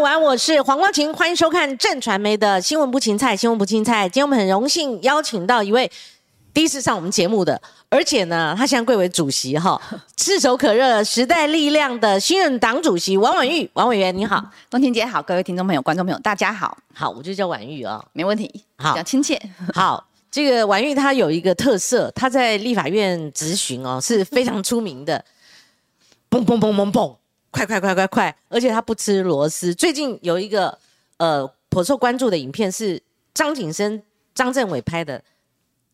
午安，我是黄光琴，欢迎收看正传媒的新闻不芹菜，新闻不芹菜。今天我们很荣幸邀请到一位第一次上我们节目的，而且呢，他现在贵为主席哈，炙手可热时代力量的新任党主席王婉玉，王委员你好，光婷姐好，各位听众朋友、观众朋友大家好，好，我就叫婉玉啊，没问题，好。比较亲切。好，这个婉玉她有一个特色，她在立法院质询哦是非常出名的，嘣嘣嘣嘣嘣，快快快快快，而且他不吃螺丝。最近有一个呃颇受关注的影片是张景生、张政伟拍的，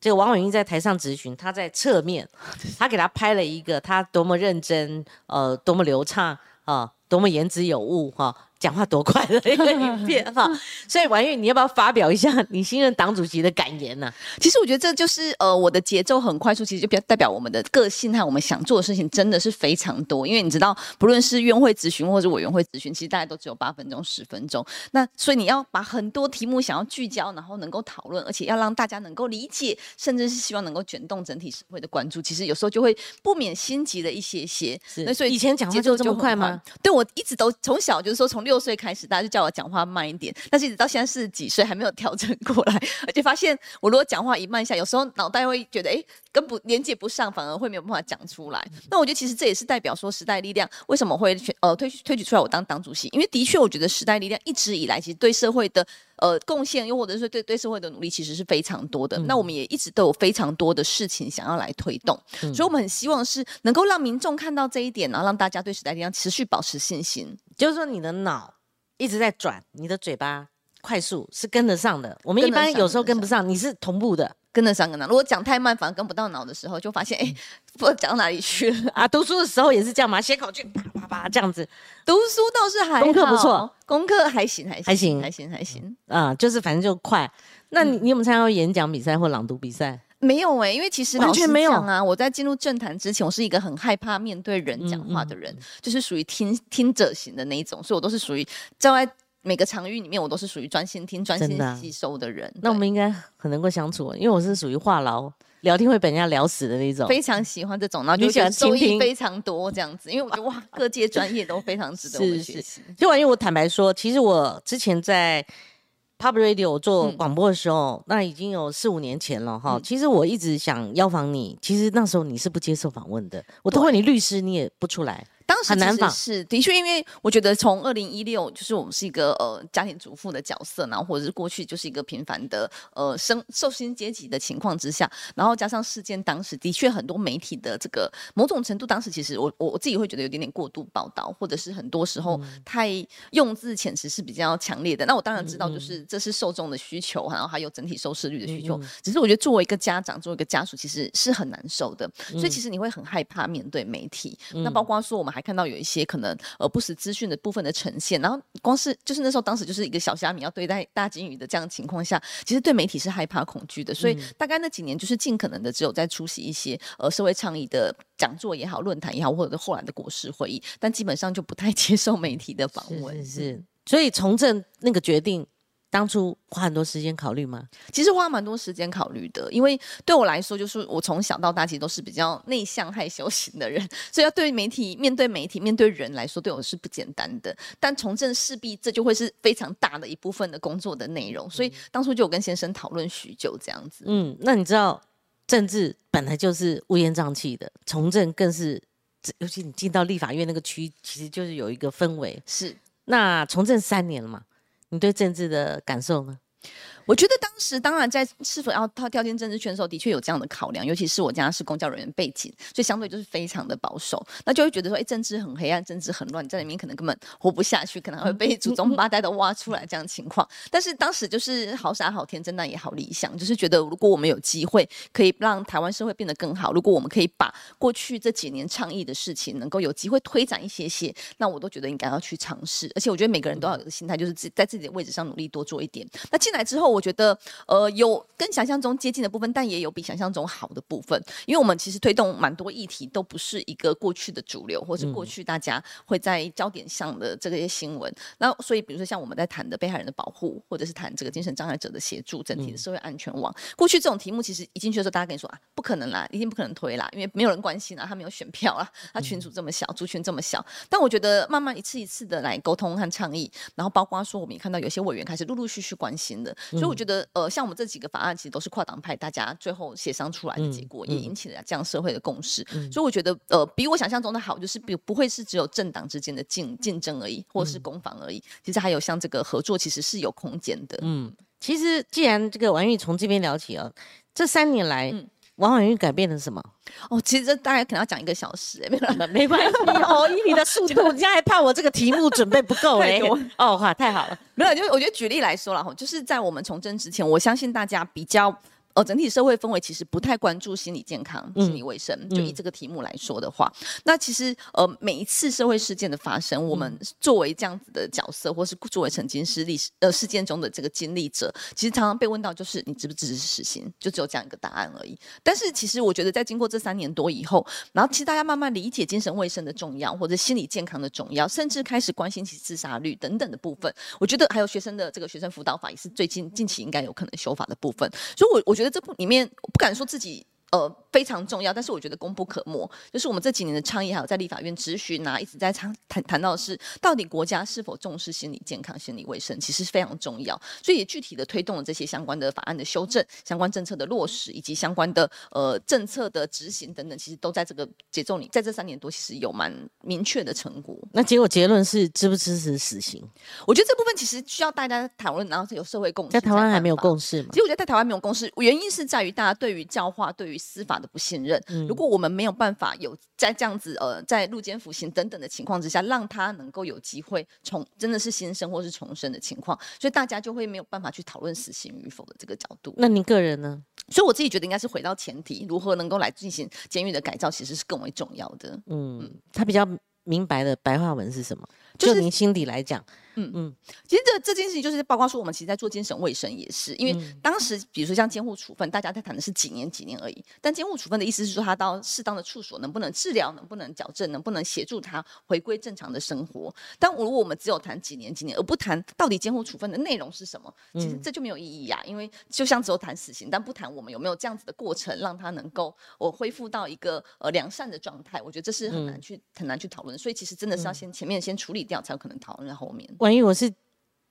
这个王伟英在台上质询，他在侧面，他给他拍了一个他多么认真，呃，多么流畅啊、多么言之有物哈。讲话多快的一个影片哈，所以婉玉，你要不要发表一下你新任党主席的感言呢、其实我觉得这就是呃我的节奏很快速，其实就比较代表我们的个性和我们想做的事情真的是非常多。因为你知道，不论是院会咨询或者委员会咨询，其实大家都只有八分钟、十分钟。那所以你要把很多题目想要聚焦，然后能够讨论，而且要让大家能够理解，甚至是希望能够卷动整体社会的关注。其实有时候就会不免心急了一些些。那所以以前讲话节奏就这么快吗？对我一直都从小就是说，从六岁开始，大家就叫我讲话慢一点，但是一直到现在四十几岁还没有调整过来，而且发现我如果讲话一慢下，有时候脑袋会觉得哎跟不连接不上，反而会没有办法讲出来。那我觉得其实这也是代表说时代力量为什么会选呃推推举出来我当党主席，因为的确我觉得时代力量一直以来其实对社会的呃贡献，又或者是对对社会的努力，其实是非常多的。那我们也一直都有非常多的事情想要来推动，所以我们很希望是能够让民众看到这一点，然后让大家对时代力量持续保持信心。就是说你的脑一直在转，你的嘴巴快速是跟得上的。我们一般有时候跟不上，你是同步的跟得上跟得上。如果讲太慢，反而跟不到脑的时候，就发现哎，不知道讲到哪里去了。啊。读书的时候也是这样嘛，写考卷啪啪啪这样子读书倒是还好功课不错，功课还行，还行，还行还行，还行。啊，就是反正就快。那你你有没有参加过演讲比赛或朗读比赛？没有哎、因为其实完全没有讲啊，我在进入政坛之前，我是一个很害怕面对人讲话的人，就是属于听听者型的那一种，所以我都是属于站在每个场域里面，我都是属于专心听、专心吸收的人。那我们应该很能够相处，因为我是属于话痨，聊天会被人家聊死的那种。非常喜欢这种，然后就你喜欢觉得受倾听益非常多这样子，因为我觉得哇，各界专业都非常值得我们是是学习。就因为我坦白说，其实我之前在 Pub Radio 做嗯广播的时候，那已经有四五年前了哈。其实我一直想邀访你，其实那时候你是不接受访问的，我都问你律师，你也不出来。当时其实很难仿是的确，因为我觉得从二零一六，就是我们是一个呃家庭主妇的角色，然后或者是过去就是一个平凡的呃生受薪阶级的情况之下，然后加上事件当时的确很多媒体的这个某种程度，当时其实我我我自己会觉得有点点过度报道，或者是很多时候太用字遣词是比较强烈的。那我当然知道，就是这是受众的需求，然后还有整体收视率的需求。只是我觉得作为一个家长，作为一个家属，其实是很难受的。所以其实你会很害怕面对媒体。那包括说，我们还看到有一些可能呃不实资讯的部分的呈现，然后光是就是那时候当时就是一个小虾米要对待大金鱼的这样的情况下，其实对媒体是害怕恐惧的。所以大概那几年就是尽可能的只有在出席一些呃社会倡议的讲座也好、论坛也好，或者是后来的国事会议，但基本上就不太 接受媒体的访问。是是是，所以从政那个决定，当初花很多时间考虑吗？其实花蛮多时间考虑的，因为对我来说，就是我从小到大其实都是比较内向害羞型的人，所以要对媒体、面对媒体、面对人来说，对我是不简单的。但从政势必这就会是非常大的一部分的工作的内容，所以当初就有跟先生讨论许久这样子。嗯，那你知道政治本来就是乌烟瘴气的，从政更是，尤其你进到立法院那个区，其实就是有一个氛围。是，那从政三年了嘛，你对政治的感受呢？我觉得当时当然在是否要跳跳进政治圈的时候，的确有这样的考量，尤其是我家是公教人员背景，所以相对就是非常的保守，那就会觉得说，哎，政治很黑暗，政治很乱，在里面可能根本活不下去，可能会被祖宗八代都挖出来这样情况。但是当时就是好傻好天真，那也好理想，就是觉得如果我们有机会可以让台湾社会变得更好，如果我们可以把过去这几年倡议的事情能够有机会推展一些些，那我都觉得应该要去尝试。而且我觉得每个人都要有个心态，就是自在自己的位置上努力多做一点。那进来之后，我觉得呃有跟想象中接近的部分，但也有比想象中好的部分。因为我们其实推动蛮多议题，都不是一个过去的主流，或是过去大家会在焦点上的这些新闻。那所以比如说像我们在谈的被害人的保护，或者是谈这个精神障碍者的协助，整体的社会安全网，过去这种题目其实一进去的时候，大家跟你说啊，不可能啦，一定不可能推啦，因为没有人关心啊，他没有选票啊，他群组这么小，族群这么小。但我觉得慢慢一次一次的来沟通和倡议，然后包括说我们也看到有些委员开始陆陆续续关心的，所以我觉得呃，像我们这几个法案其实都是跨党派大家最后协商出来的结果，也引起了这样社会的共识。所以我觉得呃，比我想象中的好，就是比不会是只有政党之间的竞竞争而已，或是攻防而已。其实还有像这个合作，其实是有空间的。嗯，其实既然这个王玉从这边聊起啊，这三年来。王婉玉改变了什么？哦，其实这大概可能要讲一个小时，没有，没关系哦。以你的速度，人家还怕我这个题目准备不够 哎。哦，哇，太好了，没有，就我觉得举例来说了哈，就是在我们从政之前，我相信大家比较。呃，整体社会氛围其实不太关注心理健康、心理卫生。就以这个题目来说的话，那其实呃，每一次社会事件的发生，我们作为这样子的角色，或是作为曾经是历史呃事件中的这个经历者，其实常常被问到，就是你支不支持死刑？就只有这样一个答案而已。但是其实我觉得，在经过这三年多以后，然后其实大家慢慢理解精神卫生的重要，或者心理健康的重要，甚至开始关心起自杀率等等的部分。我觉得还有学生的这个学生辅导法，也是最近近期应该有可能修法的部分。所以，我我觉得在这部里面，我不敢说自己。呃，非常重要，但是我觉得功不可没。就是我们这几年的倡议，还有在立法院质询啊，一直在谈谈谈到的是，到底国家是否重视心理健康、心理卫生，其实非常重要。所以也具体的推动了这些相关的法案的修正、相关政策的落实，以及相关的呃政策的执行等等，其实都在这个节奏里，在这三年多，其实有蛮明确的成果。那结果结论是支不支持死刑？我觉得这部分其实需要大家讨论，然后有社会共识。在台湾还没有共识吗？其实我觉得在台湾没有共识，原因是在于大家对于教化、对于司法的不信。信任，如果我们没有办法有在这样子呃，在入监服刑等等的情况之下，让他能够有机会重真的是新生或是重生的情况，所以大家就会没有办法去讨论死刑与否的这个角度。那您个人呢？所以我自己觉得应该是回到前提，如何能够来进行监狱的改造，其实是更为重要的。嗯，他比较明白的白话文是什么？就是您心底来讲。嗯嗯，其实这这件事情就是包括说，我们其实在做精神卫生也是，因为当时比如说像监护处分，大家在谈的是几年几年而已。但监护处分的意思是说，他到适当的处所能不能治疗，能不能矫正，能不能协助他回归正常的生活。但如果我们只有谈几年几年，而不谈到底监护处分的内容是什么，其实这就没有意义呀。因为就像只有谈死刑，但不谈我们有没有这样子的过程，让他能够我恢复到一个呃良善的状态，我觉得这是很难去很难去讨论。所以其实真的是要先前面先处理掉，才有可能讨论在后面。万一我是。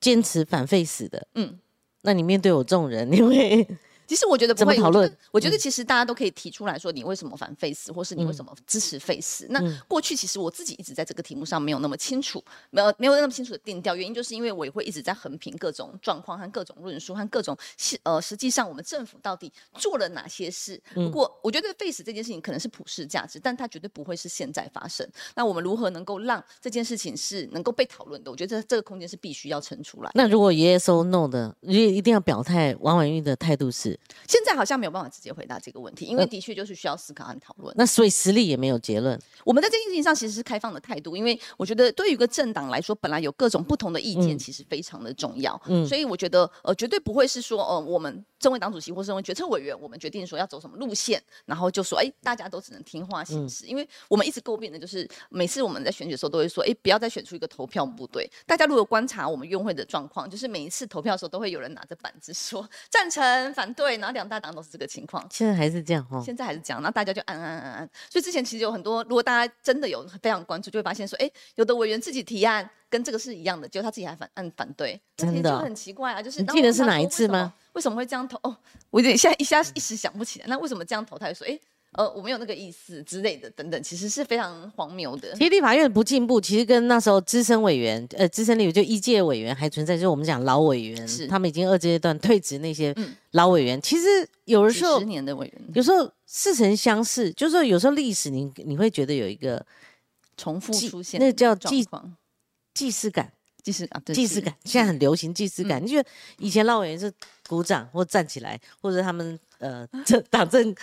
坚持反废死的，嗯，那你面对我这种人，你会？其实我觉得不会讨论。我觉得其实大家都可以提出来说，你为什么反 face，或是你为什么支持 face？那过去其实我自己一直在这个题目上没有那么清楚，没有没有那么清楚的定调。原因就是因为我也会一直在横评各种状况和各种论述和各种呃，实际上我们政府到底做了哪些事？不过我觉得 face 这件事情可能是普世价值，但它绝对不会是现在发生。那我们如何能够让这件事情是能够被讨论的？我觉得这这个空间是必须要撑出来。那如果 yes or no 的，也一定要表态。王婉玉的态度是。现在好像没有办法直接回答这个问题，因为的确就是需要思考和讨论。那所以实力也没有结论。我们在这件事情上其实是开放的态度，因为我觉得对于一个政党来说，本来有各种不同的意见，其实非常的重要。嗯，所以我觉得呃，绝对不会是说呃，我们政委党主席或政委决策委员，我们决定说要走什么路线，然后就说哎，大家都只能听话行事。因为我们一直诟病的就是每次我们在选举的时候都会说，哎，不要再选出一个投票部队。大家如果观察我们院会的状况，就是每一次投票的时候都会有人拿着板子说 赞成、反对，然后两大党都是这个情况。现在还是这样哈，现在还是这样，那大家就按按按按。所以之前其实有很多，如果大家真的有非常关注，就会发现说，哎，有的委员自己提案跟这个是一样的，结果他自己还反按反对，真的很奇怪啊。就是你记得是哪一次吗？为什么会这样投？哦，我有点现在一下一时想不起来。那为什么这样投？他就说，哎。呃，我没有那个意思之类的，等等，其实是非常荒谬的。其实立法院不进步，其实跟那时候资深委员，呃，资深立委就一届委员还存在，就是我们讲老委员，是他们已经二阶段退职那些老委员，其实有的时候十年的委员，有时候似曾相识，就是说有时候历史你你会觉得有一个重复出现，那叫既既视感，祭祀啊，祭祀感，现在很流行祭祀感。你觉得以前老委员是鼓掌或站起来，或者他们呃 这党政。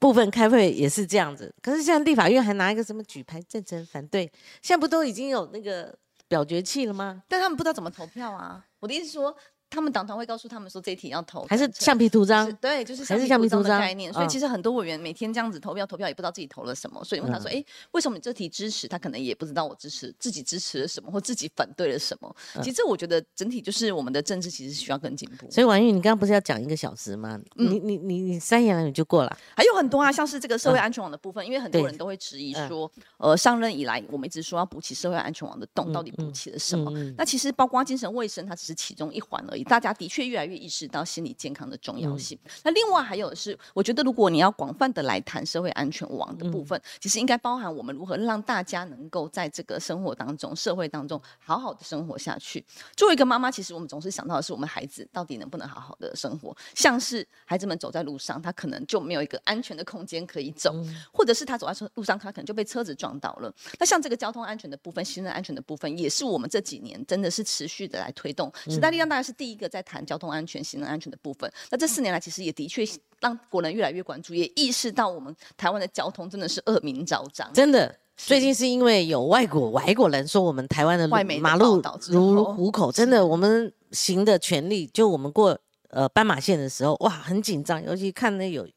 部分开会也是这样子，可是现在立法院还拿一个什么举牌赞成反对，现在不都已经有那个表决器了吗？但他们不知道怎么投票啊！我的意思说，他们党团会告诉他们说这一题要投还是橡皮图章？对，就是还是橡皮图章的概念。所以嗯其实很多委员每天这样子投票投票，也不知道自己投了什么。所以问他说：“哎、为什么你这题支持？”他可能也不知道我支持自己支持了什么，或自己反对了什么。嗯其实我觉得整体就是我们的政治其实需要更进步。所以婉玉，你刚刚不是要讲一个小时吗？嗯你你你你三言两语就过了。还有很多啊，像是这个社会安全网的部分，因为很多人都会质疑嗯说，呃，上任以来我们一直说要补起社会安全网的洞，到底补起了什么？那其实包括精神卫生，它只是其中一环而已。大家的确越来越意识到心理健康的重要性。嗯那另外还有的是，我觉得如果你要广泛的来谈社会安全网的部分，嗯其实应该包含我们如何让大家能够在这个生活当中、社会当中好好的生活下去。作为一个妈妈，其实我们总是想到的是我们孩子到底能不能好好的生活，像是孩子们走在路上，他可能就没有一个安全的空间可以走，或者是他走在车路上，他可能就被车子撞到了。那像这个交通安全的部分、行人安全的部分，也是我们这几年真的是持续的来推动。时代力量大概是第一个在谈交通安全、行人安全的部分。那这四年来，其实也的确让国人越来越关注，也意识到我们台湾的交通真的是恶名昭彰。真的，最近是因为有外国外国人说我们台湾的路马路如虎口，真的，我们行的权利，就我们过呃斑马线的时候，哇，很紧张，尤其看那有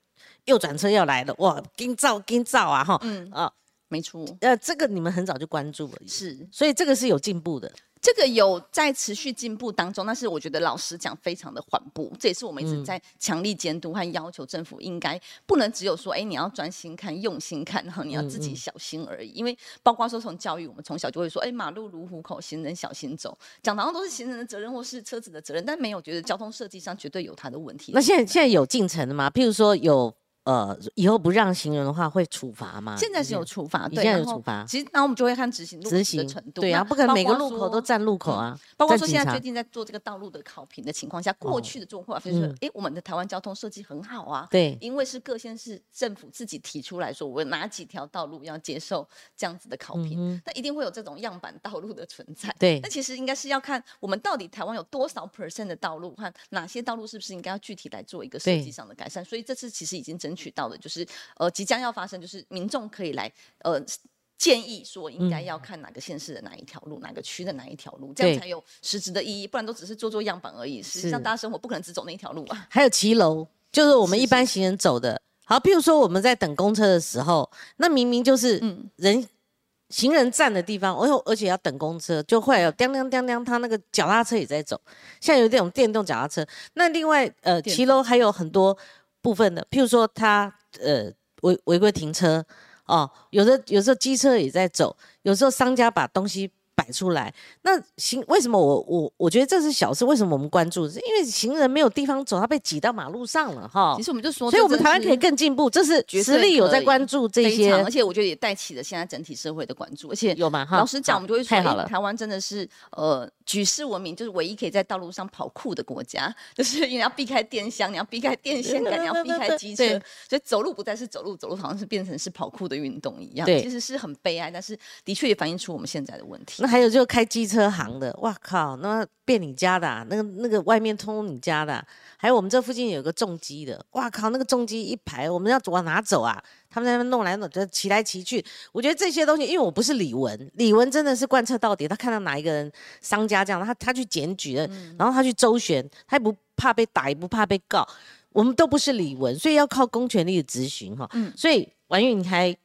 右转车要来了，哇，跟照跟照啊，哈，嗯啊，没错，呃，这个你们很早就关注了，是所以这个是有进步的，这个有在持续进步当中，但是我觉得老实讲非常的缓步，这也是我们一直在强力监督和要求政府应该不能只有说，哎，你要专心看、用心看，然后你要自己小心而已。因为包括说从教育，我们从小就会说，哎，马路如虎口，行人小心走，讲的好像都是行人的责任或是车子的责任，但没有觉得交通设计上绝对有它的问题。那现在现在有进程的吗？譬如说有呃，以后不让行人的话会处罚吗？现在是有处罚，对，现在有处罚其实，然后我们就会看执行执行的程度，对啊，那不可能每个路口都占路口啊，包括说现在最近在做这个道路的考评的情况下，过去的做法就是说，哎、我们的台湾交通设计很好啊，对因为是各县市政府自己提出来说，我哪几条道路要接受这样子的考评，那一定会有这种样板道路的存在。对那其实应该是要看我们到底台湾有多少 percent 的道路看哪些道路是不是应该要具体来做一个设计上的改善。所以这次其实已经争取到的，就是呃即将要发生，就是民众可以来呃。建议说应该要看哪个县市的哪一条路，哪个区的哪一条路，这样才有实质的意义，不然都只是做做样板而已。实际上，大家生活不可能只走那一条路啊。还有骑楼，就是我们一般行人走的。好，譬如说我们在等公车的时候，那明明就是嗯人、行人站的地方，而且而且要等公车，就会有叮叮叮叮，他那个脚踏车也在走，像有这种电动脚踏车。那另外呃，骑楼还有很多部分的，譬如说他呃违违规停车哦，有的有时候机车也在走，有时候商家把东西摆出来，那行为什么我我我觉得这是小事？为什么我们关注？是因为行人没有地方走，他被挤到马路上了哈其。实我们就说，所以我们台湾可以更。更进步，这是绝实力有在关注这些而且我觉得也带起了现在整体社会的关注，而且有嘛？哈，老实讲，我们就会说，台湾真的是呃举世闻名，就是唯一可以在道路上跑酷的国家，就是你要避开电箱，你要避开电线杆，你要避开机车，所以走路不再是走路，走路好像是变成是跑酷的运动一样，对其实是很悲哀，但是的确也反映出我们现在的问题那。还有就开机车行的，哇靠，那变你家的、啊，那个那个外面通你家的啊、还有我们这附近有个重机的，哇靠，那个重机一排，我们要往哪走啊？他们在那边弄来弄去，骑来骑去。我觉得这些东西，因为我不是李文，李文真的是贯彻到底。他看到哪一个人商家这样，他他去检举的，然后他去周旋，他也不怕被打，也不怕被告。我们都不是李文，所以要靠公权力的执行哈。所以婉玉，你还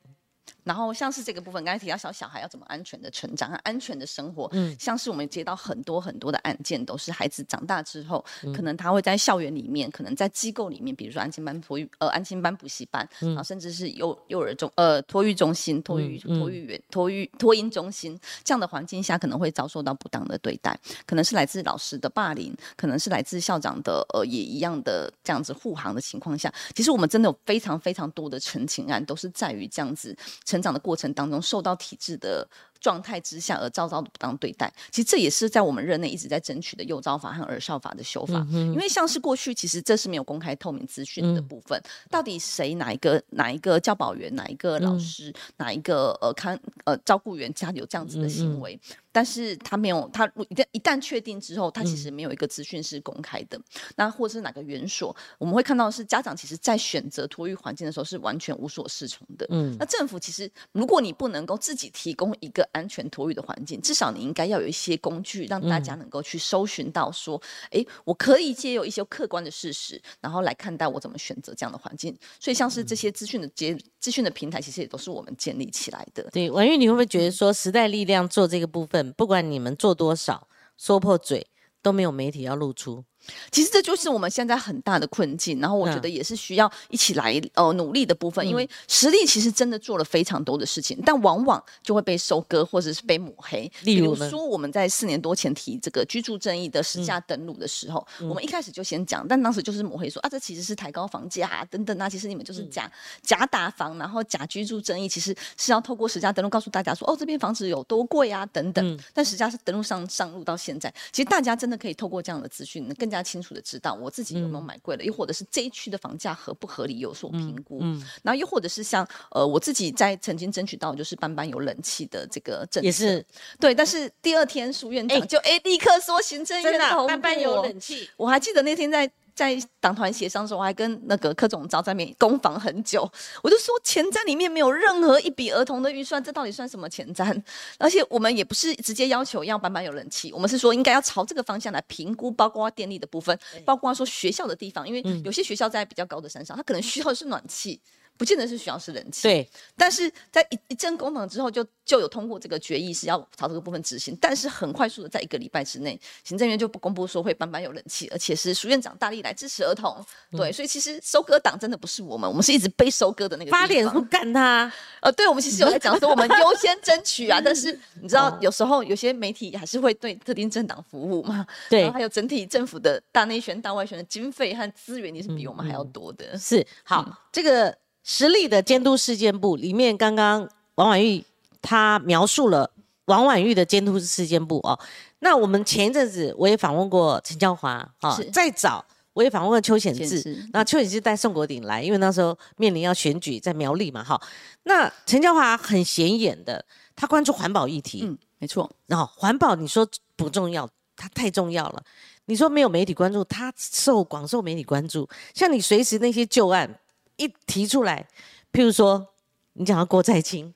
然后像是这个部分，刚才提到小小孩要怎么安全的成长和安全的生活，嗯像是我们接到很多很多的案件，都是孩子长大之后，嗯可能他会在校园里面，可能在机构里面，比如说安亲班、托育呃安亲班、补习班，嗯然后甚至是幼幼儿中呃托育中心、托育嗯托育园、托育托婴中心这样的环境下，可能会遭受到不当的对待，可能是来自老师的霸凌，可能是来自校长的呃也一样的这样子护航的情况下，其实我们真的有非常非常多的陈情案，都是在于这样子成长的过程当中受到体制的状态之下而遭到的不当对待。其实这也是在我们任内一直在争取的幼 giáo 法和儿少法的修法，因为像是过去其实这是没有公开透明资讯的部分，到底谁哪一个哪一个教保员哪一个老师、哪一个呃看呃照顾员家里有这样子的行为。但是他没有，他一旦一旦确定之后，他其实没有一个资讯是公开的。那或者是哪个园所，我们会看到是家长其实在选择托育环境的时候是完全无所适从的。嗯，那政府其实如果你不能够自己提供一个安全托育的环境，至少你应该要有一些工具，让大家能够去搜寻到说，哎、我可以借由一些客观的事实，然后来看待我怎么选择这样的环境。所以像是这些资讯的接资讯的平台，其实也都是我们建立起来的。对，婉玉，你会不会觉得说时代力量做这个部分，不管你们做多少，说破嘴都没有媒体要露出？其实这就是我们现在很大的困境，然后我觉嗯。得也是需要一起来呃努力的部分，因为实力其实真的做了非常多的事情，但往往就会被收割或者是被抹黑。比例如说我们在四年多前提这个居住正义的实价登录的时候，我们一开始就先讲，但当时就是抹黑说啊，这其实是抬高房价、啊、等等啊，其实你们就是假、假打房，然后假居住正义，其实是要透过实价登录告诉大家说，哦，这边房子有多贵啊等等。但实价是登录上上路到现在，其实大家真的可以透过这样的资讯，更加清楚的知道我自己有没有买贵了，又或者是这一区的房价合不合理有所评估。然后又或者是像呃我自己在曾经争取到就是班班有冷气的这个政策，也是。对，但是第二天苏院长哎就哎、立刻说行政院通过，班班有。冷气，我还记得那天在在党团协商的时候，我还跟那个柯总召在面攻防很久。我就说前瞻里面没有任何一笔儿童的预算，这到底算什么前瞻？而且我们也不是直接要求要板板有人气，我们是说应该要朝这个方向来评估，包括电力的部分，包括说学校的地方，因为有些学校在比较高的山上，它可能需要的是暖气。不见得是需要是冷气，对，但是在一一阵攻防之后就，就有通过这个决议是要朝这个部分执行，但是很快速的在一个礼拜之内，行政院就不公布说会班班有人气，而且是苏院长大力来支持儿童。对，所以其实收割党真的不是我们，我们是一直被收割的那个地方。发脸不干他，呃，对，我们其实有在讲说我们优先争取啊，但是你知道有时候有些媒体还是会对特定政党服务嘛，对。然后还有整体政府的大内宣、大外宣的经费和资源，也是比我们还要多的。是好，这个实力的监督事件部里面，刚刚王婉玉她描述了王婉玉的监督事件部哦。那我们前一阵子我也访问过陈椒华啊是，再早我也访问过邱显志，那邱显志带宋国鼎来，因为那时候面临要选举在苗栗嘛，哈。那陈椒华很显眼的，他关注环保议题，嗯，没错，然后环保你说不重要，它太重要了。你说没有媒体关注，他受广受媒体关注。像你随时那些旧案一提出来，譬如说你讲到郭在清，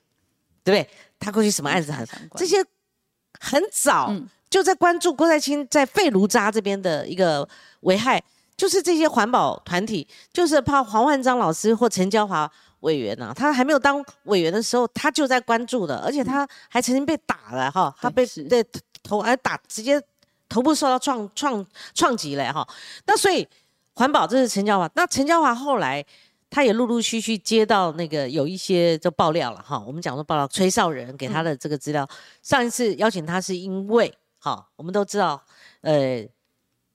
对不对？他过去什么案子很这些很早、嗯。就在关注郭在清在废炉渣这边的一个危害，就是这些环保团体，就是怕黄焕章老师或陈娇华委员呐、他还没有当委员的时候，他就在关注的，而且他还曾经被打了哈，他被对头还打直接头部受到创创创击了哈。那所以环保这是陈娇华，那陈娇华后来他也陆陆续续接到那个有一些就爆料了哈。我们讲说爆料，崔少仁给他的这个资料，上一次邀请他是因为哈，我们都知道呃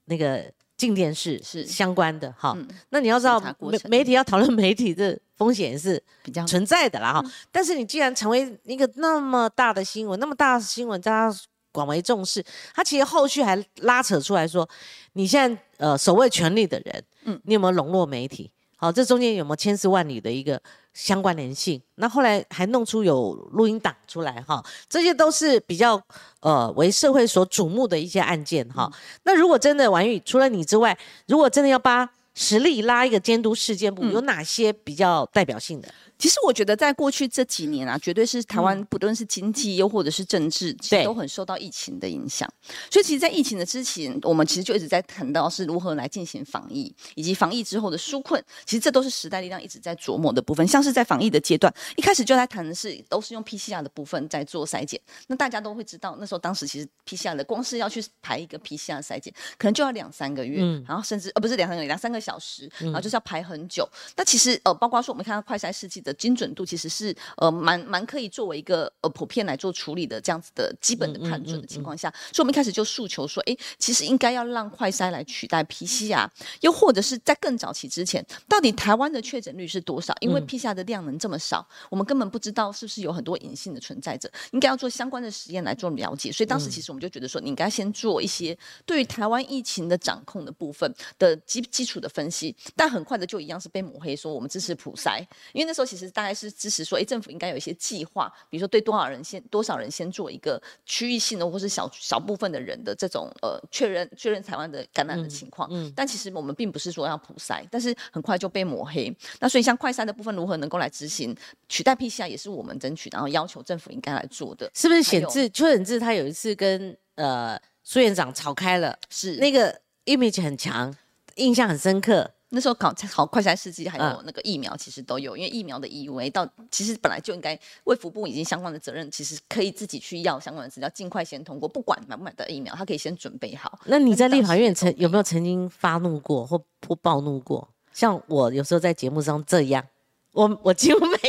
那个静电视是相关的哈。嗯那你要知道媒媒体要讨论媒体这风险是比较存在的啦哈。但是你既然成为一个那么大的新闻，那么大的新闻，大家广为重视，他其实后续还拉扯出来说，你现在呃守卫权力的人，嗯，你有没有笼络媒体？好，这中间有没有千丝万缕的一个相关联性？那后来还弄出有录音档出来哈，这些都是比较呃为社会所瞩目的一些案件哈。那如果真的王玉除了你之外，如果真的要把实力拉一个监督事件部，有哪些比较代表性的？其实我觉得，在过去这几年啊，绝对是台湾不论是经济又或者是政治，其对实都很受到疫情的影响。所以，其实，在疫情的之前，我们其实就一直在谈到是如何来进行防疫，以及防疫之后的纾困。其实这都是时代力量一直在琢磨的部分。像是在防疫的阶段，一开始就在谈的是都是用 PCR 的部分在做筛检。那大家都会知道，那时候当时其实 PCR 的光是要去排一个 PCR 筛检，可能就要两三个月，然后甚至呃不是两三个月，两三个小时，然后就是要排很久。那其实呃，包括说我们看到快筛试剂的精准度，其实是呃蛮蛮可以作为一个呃普遍来做处理的这样子的基本的判准的情况下，所以我们一开始就诉求说，哎，其实应该要让快筛来取代 PCR，又或者是在更早期之前，到底台湾的确诊率是多少？因为 PCR 的量能这么少，我们根本不知道是不是有很多隐性的存在者，应该要做相关的实验来做了解。所以当时其实我们就觉得说，你应该先做一些对于台湾疫情的掌控的部分的基基础的分析，但很快的就一样是被抹黑说我们支持普筛，因为那时候其实。实大概是支持说，哎，政府应该有一些计划，比如说对多少人先多少人先做一个区域性的，或是小小部分的人的这种呃确认确认台湾的感染的情况。嗯，但其实我们并不是说要普筛，但是很快就被抹黑。那所以像快筛的部分如何能够来执行取代 PCR 也是我们争取，然后要求政府应该来做的。是不是显志邱显志他有一次跟呃苏院长吵开了，是那个 image 很强，印象很深刻。那时候考考快筛试剂还有那个疫苗，其实都有，因为疫苗的 EUA 到其实本来就应该卫福部已经相关的责任，其实可以自己去要相关的资料，尽快先通过，不管买不买到疫苗，他可以先准备好。那你在立法院曾有没有曾经发怒过或或暴怒过？像我有时候在节目上这样，我我几乎每天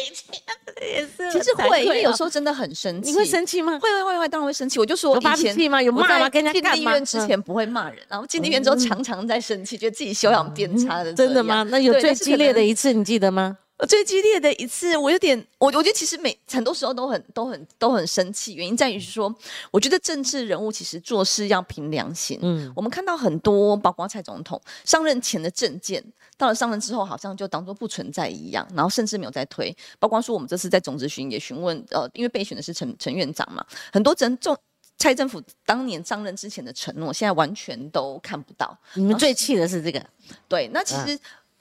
也是，其实会，因为有时候真的很生气。你会生气吗？会会会会，当然会生气。我就说有发脾气吗？有骂吗？跟人家进医院之前不会骂人，然后进医院之后常常在生气，觉得自己修养变差的。真的吗？那有最激烈的一次，你记得吗？最激烈的一次，我有点，我我觉得其实每很多时候都很都很都很生气，原因在于说，我觉得政治人物其实做事要凭良心。嗯，我们看到很多，包括蔡总统上任前的政见，到了上任之后，好像就当做不存在一样，然后甚至没有再推。包括说我们这次在总咨询也询问，呃，因为备选的是陈陈院长嘛，很多政政蔡政府当年上任之前的承诺，现在完全都看不到。你们最气的是这个？对，那其实。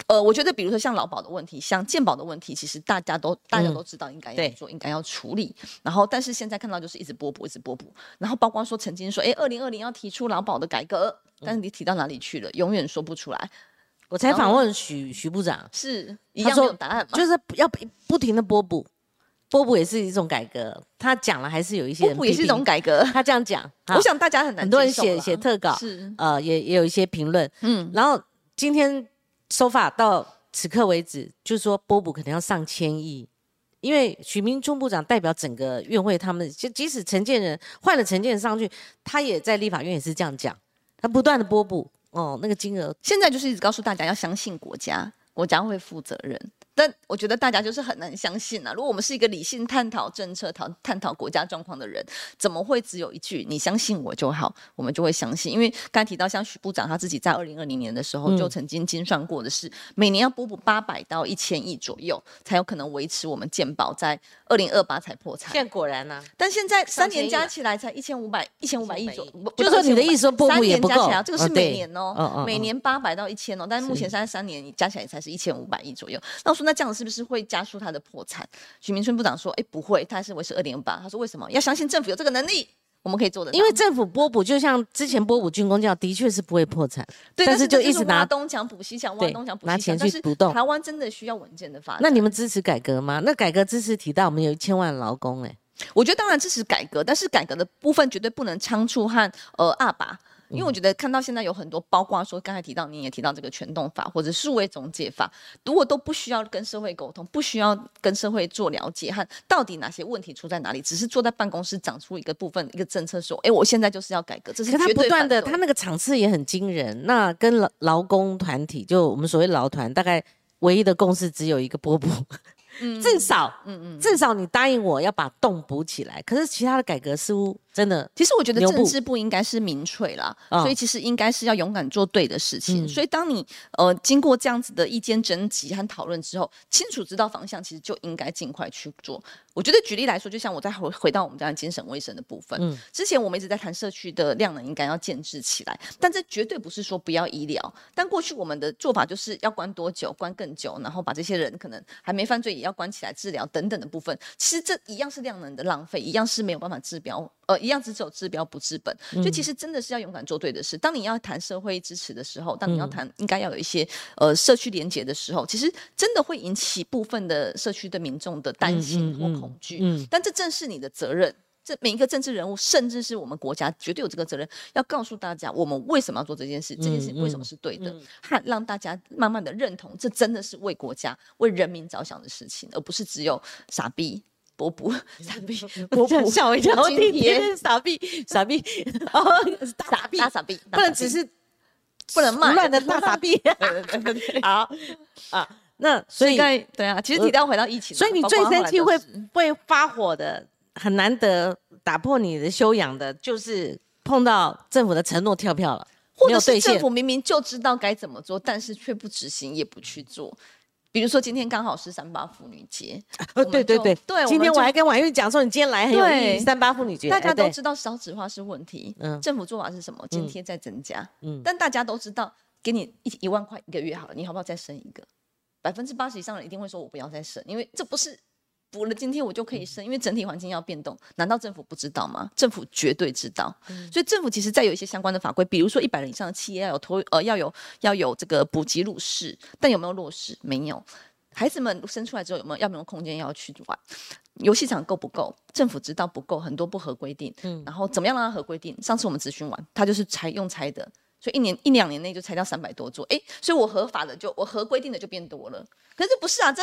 呃，我觉得比如说像劳保的问题，像健保的问题，其实大家都大家都知道应该要做，应该要处理。然后，但是现在看到就是一直波补，一直波补。然后包括说曾经说，哎，二零二零要提出劳保的改革，但是你提到哪里去了，永远说不出来。我才访问许徐部长，是一样有答案吗？就是要不停的波补，波补也是一种改革。他讲了，还是有一些波补也是一种改革。他这样讲，我想大家很难，很多人写写特稿，是呃，也也有一些评论。嗯，然后今天收法到。此刻为止，就是说波补可能要上千亿，因为许明忠部长代表整个院会，他们就即使陈建仁换了陈建仁上去，他也在立法院也是这样讲，他不断的波补哦，那个金额现在就是一直告诉大家要相信国家，国家会负责任。但我觉得大家就是很难相信啊！如果我们是一个理性探讨政策、讨探讨国家状况的人，怎么会只有一句“你相信我就好”，我们就会相信？因为刚才提到像许部长他自己在二零二零年的时候就曾经精算过的是，每年要补补八百到一千亿左右，才有可能维持我们健保在二零二八才破产。现在果然呢，但现在三年加起来才一千五百一千五百亿左右，就说你的意思说补补也不够，这个是每年哦，每年八百到一千哦，但是目前现在三年加起来才是一千五百亿左右。那我说那这样是不是会？加速它的破产，许明春部长说：“哎，不会，他还是维持二点八。他说为什么要相信政府有这个能力？我们可以做的，因为政府拨补，就像之前拨补军工教，的确是不会破产。对，但是就一直拿东墙补西墙，挖东墙补西墙，拿钱去补洞。台湾真的需要稳健的发展。那你们支持改革吗？那改革支持提到我们有一千万劳工，哎，我觉得当然支持改革，但是改革的部分绝对不能仓促和呃二把。”因为我觉得看到现在有很多，包括说刚才提到，你也提到这个全动法或者数位总解法，如果都不需要跟社会沟通，不需要跟社会做了解，和到底哪些问题出在哪里，只是坐在办公室长出一个部分一个政策说，哎，我现在就是要改革，这是绝对的。他那个场次也很惊人，那跟劳劳工团体，就我们所谓劳团，大概唯一的共识只有一个波波。至少，嗯嗯，至少你答应我要把洞补起来。可是其他的改革似乎真的，其实我觉得政治不应该是民粹啦，所以其实应该是要勇敢做对的事情。所以当你呃经过这样子的意见征集和讨论之后，清楚知道方向，其实就应该尽快去做。我觉得举例来说，就像我再回回到我们家精神卫生的部分，嗯，之前我们一直在谈社区的量能应该要建制起来，但这绝对不是说不要医疗。但过去我们的做法就是要关多久，关更久，然后把这些人可能还没犯罪也要关起来治疗等等的部分，其实这一样是量能的浪费，一样是没有办法治标，呃，一样只走治标不治本。所以其实真的是要勇敢做对的事。当你要谈社会支持的时候，当你要谈应该要有一些呃社区连结的时候，其实真的会引起部分的社区的民众的担心或恐。恐惧，嗯，但这正是你的责任。这每一个政治人物，甚至是我们国家，绝对有这个责任，要告诉大家，我们为什么要做这件事，这件事为什么是对的，和让大家慢慢的认同，这真的是为国家、为人民着想的事情，而不是只有傻逼、波波、傻逼、波波、吓我一跳，今天傻逼、傻逼、傻逼、大傻逼，不能只是不能骂乱的大傻逼。好啊。那所以对啊，其实提到回到疫情，所以你最生气会会发火的，很难得打破你的修养的，就是碰到政府的承诺跳票了，或者是政府明明就知道该怎么做，但是却不执行也不去做。比如说今天刚好是三八妇女节，哦，我们就对。对对对今天我还跟婉玉讲说，你今天来很有意义，三八妇女节，大家都知道少子化是问题，嗯。政府做法是什么？津贴在增加，嗯。但大家都知道，给你一一万块一个月好了，你好不好再生一个？百分之八十以上的人一定会说，我不要再生，因为这不是补了今天我就可以生，因为整体环境要变动，难道政府不知道吗？政府绝对知道，所以政府其实在有一些相关的法规，比如说一百人以上的企业要有托呃要有要有这个补给入市，但有没有落实？没有。孩子们生出来之后有没有要没有空间要去玩？游戏场够不够？政府知道不够，很多不合规定。嗯，然后怎么样让它合规定？上次我们咨询完，他就是拆用拆的，所以一年一两年内就拆掉三百多座。诶，所以我合法的就我合规定的就变多了。可是不是啊，这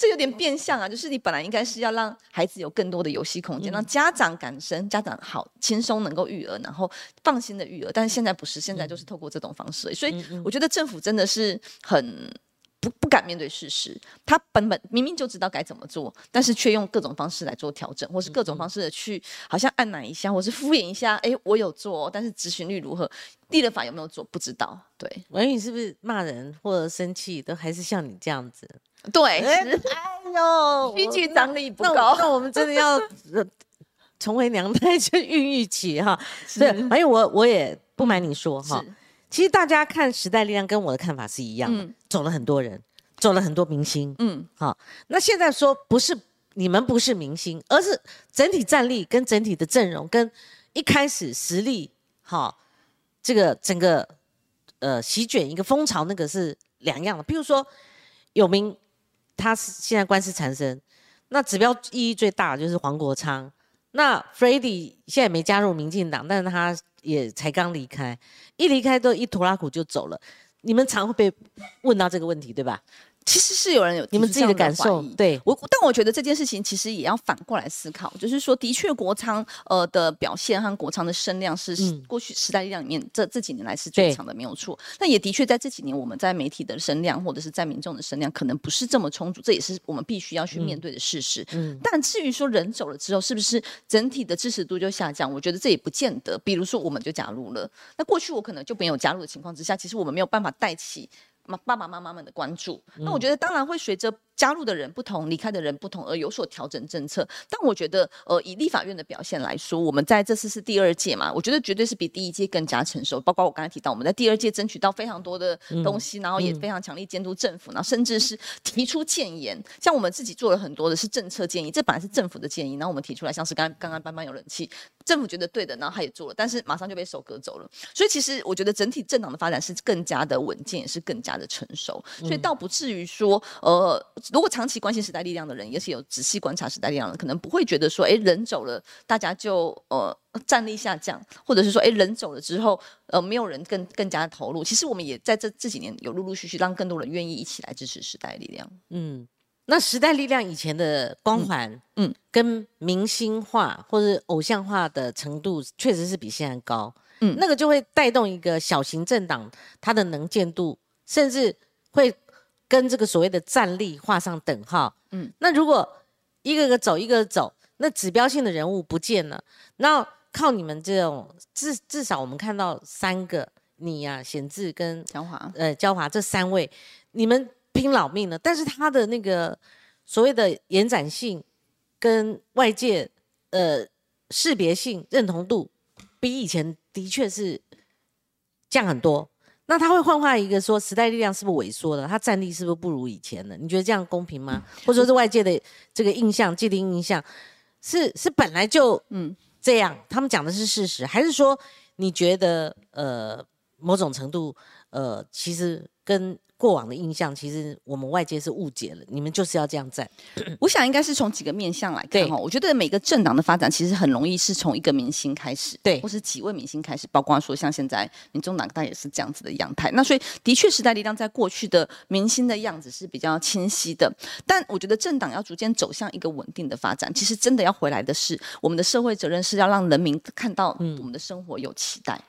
这有点变相啊，就是你本来应该是要让孩子有更多的游戏空间，让家长感生，家长好轻松能够育儿，然后放心的育儿。但是现在不是，现在就是透过这种方式所以我觉得政府真的是很。不不敢面对事实，他本本明明就知道该怎么做，但是却用各种方式来做调整，或是各种方式的去好像按奶一下，或是敷衍一下。哎，我有做哦，但是执行率如何？立了法有没有做？不知道。对文宇是不是骂人或者生气都还是像你这样子？对，哎呦依据张力不那我高。那我们真的要呃重回娘胎就孕育起哈。对，是而且我我也不瞒你说哈，其实大家看时代力量跟我的看法是一样的，嗯走了很多人，走了很多明星，嗯，好，那现在说不是你们不是明星，而是整体战力跟整体的阵容跟一开始实力，好，这个整个呃席卷一个风潮，那个是两样的。比如说有名，他是现在官司缠身，那指标意义最大的就是黄国昌。那 f r e d d y 现在没加入民进党，但是他也才刚离开，一离开都一拖拉苦就走了。你们常会被问到这个问题，对吧？其实是有人有你们自己的感受，对，我但我觉得这件事情其实也要反过来思考，就是说，的确国仓呃的表现和国仓的声量是嗯过去时代力量里面这这几年来是最强的，没有错。那也的确在这几年，我们在媒体的声量或者是在民众的声量可能不是这么充足，这也是我们必须要去面对的事实。嗯但至于说人走了之后，是不是整体的支持度就下降？我觉得这也不见得。比如说，我们就加入了，那过去我可能就没有加入的情况之下，其实我们没有办法带起妈爸爸妈妈们的关注。那我觉得当然会随着加入的人不同、离开的人不同而有所调整政策。但我觉得，呃，以立法院的表现来说，我们在这次是第二届嘛，我觉得绝对是比第一届更加成熟。包括我刚才提到，我们在第二届争取到非常多的东西，然后也非常强力监督政府，然后甚至是提出建言。像我们自己做了很多的是政策建议，这本来是政府的建议，然后我们提出来，像是刚刚刚班班有人气，政府觉得对的，然后他也做了，但是马上就被收割走了。所以其实我觉得整体政党的发展是更加的稳健，也是更加的成熟，所以倒不至于说，呃，如果长期关心时代力量的人，也是有仔细观察时代力量的，可能不会觉得说，哎，人走了，大家就呃战力下降，或者是说，哎，人走了之后，呃，没有人更更加投入。其实我们也在这这几年有陆陆续续让更多人愿意一起来支持时代力量。嗯，那时代力量以前的光环，嗯嗯，跟明星化或者偶像化的程度，确实是比现在高。嗯嗯，那个就会带动一个小型政党它的能见度，甚至会跟这个所谓的战力画上等号。嗯嗯，那如果一个个走，一个个走，那指标性的人物不见了，那靠你们这种至至少我们看到三个，你呀、显志跟江华，呃焦华这三位，你们拼老命了，但是他的那个所谓的延展性跟外界呃识别性认同度，比以前的确是降很多。那他会幻化一个说时代力量是不是萎缩了？他战力是不是不如以前了？你觉得这样公平吗？或者说是外界的这个印象、既定印象是是本来就嗯这样？他们讲的是事实，还是说你觉得呃某种程度呃其实跟过往的印象，其实我们外界是误解了，你们就是要这样站。我想应该是从几个面向来看哈。我觉得每个政党的发展其实很容易是从一个明星开始，对或是几位明星开始，包括说像现在民众党它也是这样子的样态。那所以的确，时代力量在过去的明星的样子是比较清晰的，但我觉得政党要逐渐走向一个稳定的发展，其实真的要回来的是我们的社会责任是要让人民看到我们的生活有期待。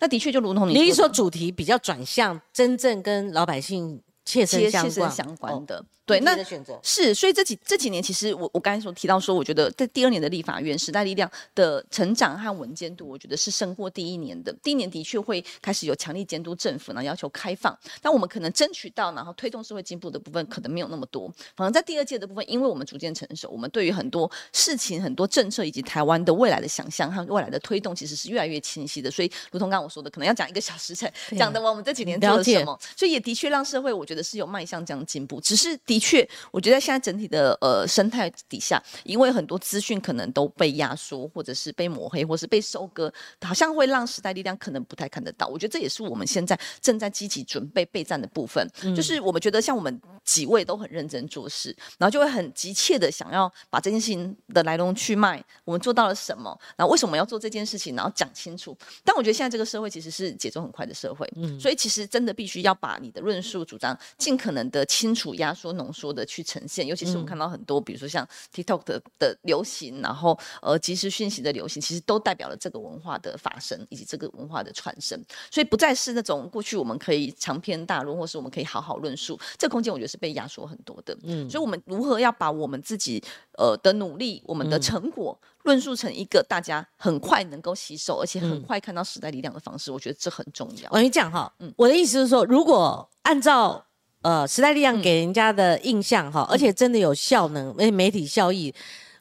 那的确就如同你你一说主题比较转向真正跟老百姓切身切相关？切身相关哦的。对，那的选择是，所以这几这几年，其实我我刚才所提到说，我觉得在第二年的立法院时代力量的成长和稳健度，我觉得是胜过第一年的。第一年的确会开始有强力监督政府，呢要求开放，但我们可能争取到，然后推动社会进步的部分可能没有那么多。反而在第二届的部分，因为我们逐渐成熟，我们对于很多事情、很多政策以及台湾的未来的想象和未来的推动，其实是越来越清晰的。所以，如同刚刚我说的，可能要讲一个小时才讲的完我们这几年做了什么，所以也的确让社会我觉得是有迈向这样进步。只是的确，我觉得现在整体的呃生态底下，因为很多资讯可能都被压缩，或者是被抹黑，或是被收割，好像会让时代力量可能不太看得到。我觉得这也是我们现在正在积极准备备战的部分。就是我们觉得像我们几位都很认真做事，然后就会很急切的想要把这件事情的来龙去脉，我们做到了什么，然后为什么要做这件事情，然后讲清楚。但我觉得现在这个社会其实是节奏很快的社会，嗯所以其实真的必须要把你的论述主张尽可能的清楚、压缩、浓缩的去呈现。尤其是我们看到很多，比如说像 TikTok 的的流行，然后呃即时讯息的流行，其实都代表了这个文化的发生以及这个文化的传承。所以不再是那种过去我们可以长篇大论，或是我们可以好好论述，这个空间我觉得是被压缩很多的。嗯，所以我们如何要把我们自己呃的努力、我们的成果论述成一个大家很快能够吸收，而且很快看到时代力量的方式，我觉得这很重要。我跟你讲哈，嗯我的意思是说，如果按照呃时代力量给人家的印象哈，而且真的有效能、而且媒体效益，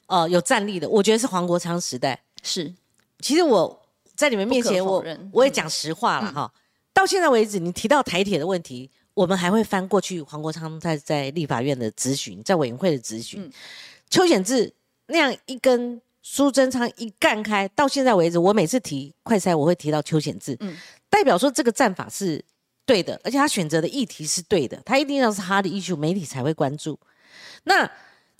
呃有战力的，我觉得是黄国昌时代。是，其实我在你们面前，我我也讲实话了哈。到现在为止，你提到台铁的问题，我们还会翻过去黄国昌在在立法院的咨询，在委员会的咨询，邱显志那样一根苏贞昌一干开，到现在为止，我每次提快筛，我会提到邱显志，代表说这个战法是对的，而且他选择的议题是对的，他一定要是他的 issue，媒体才会关注。那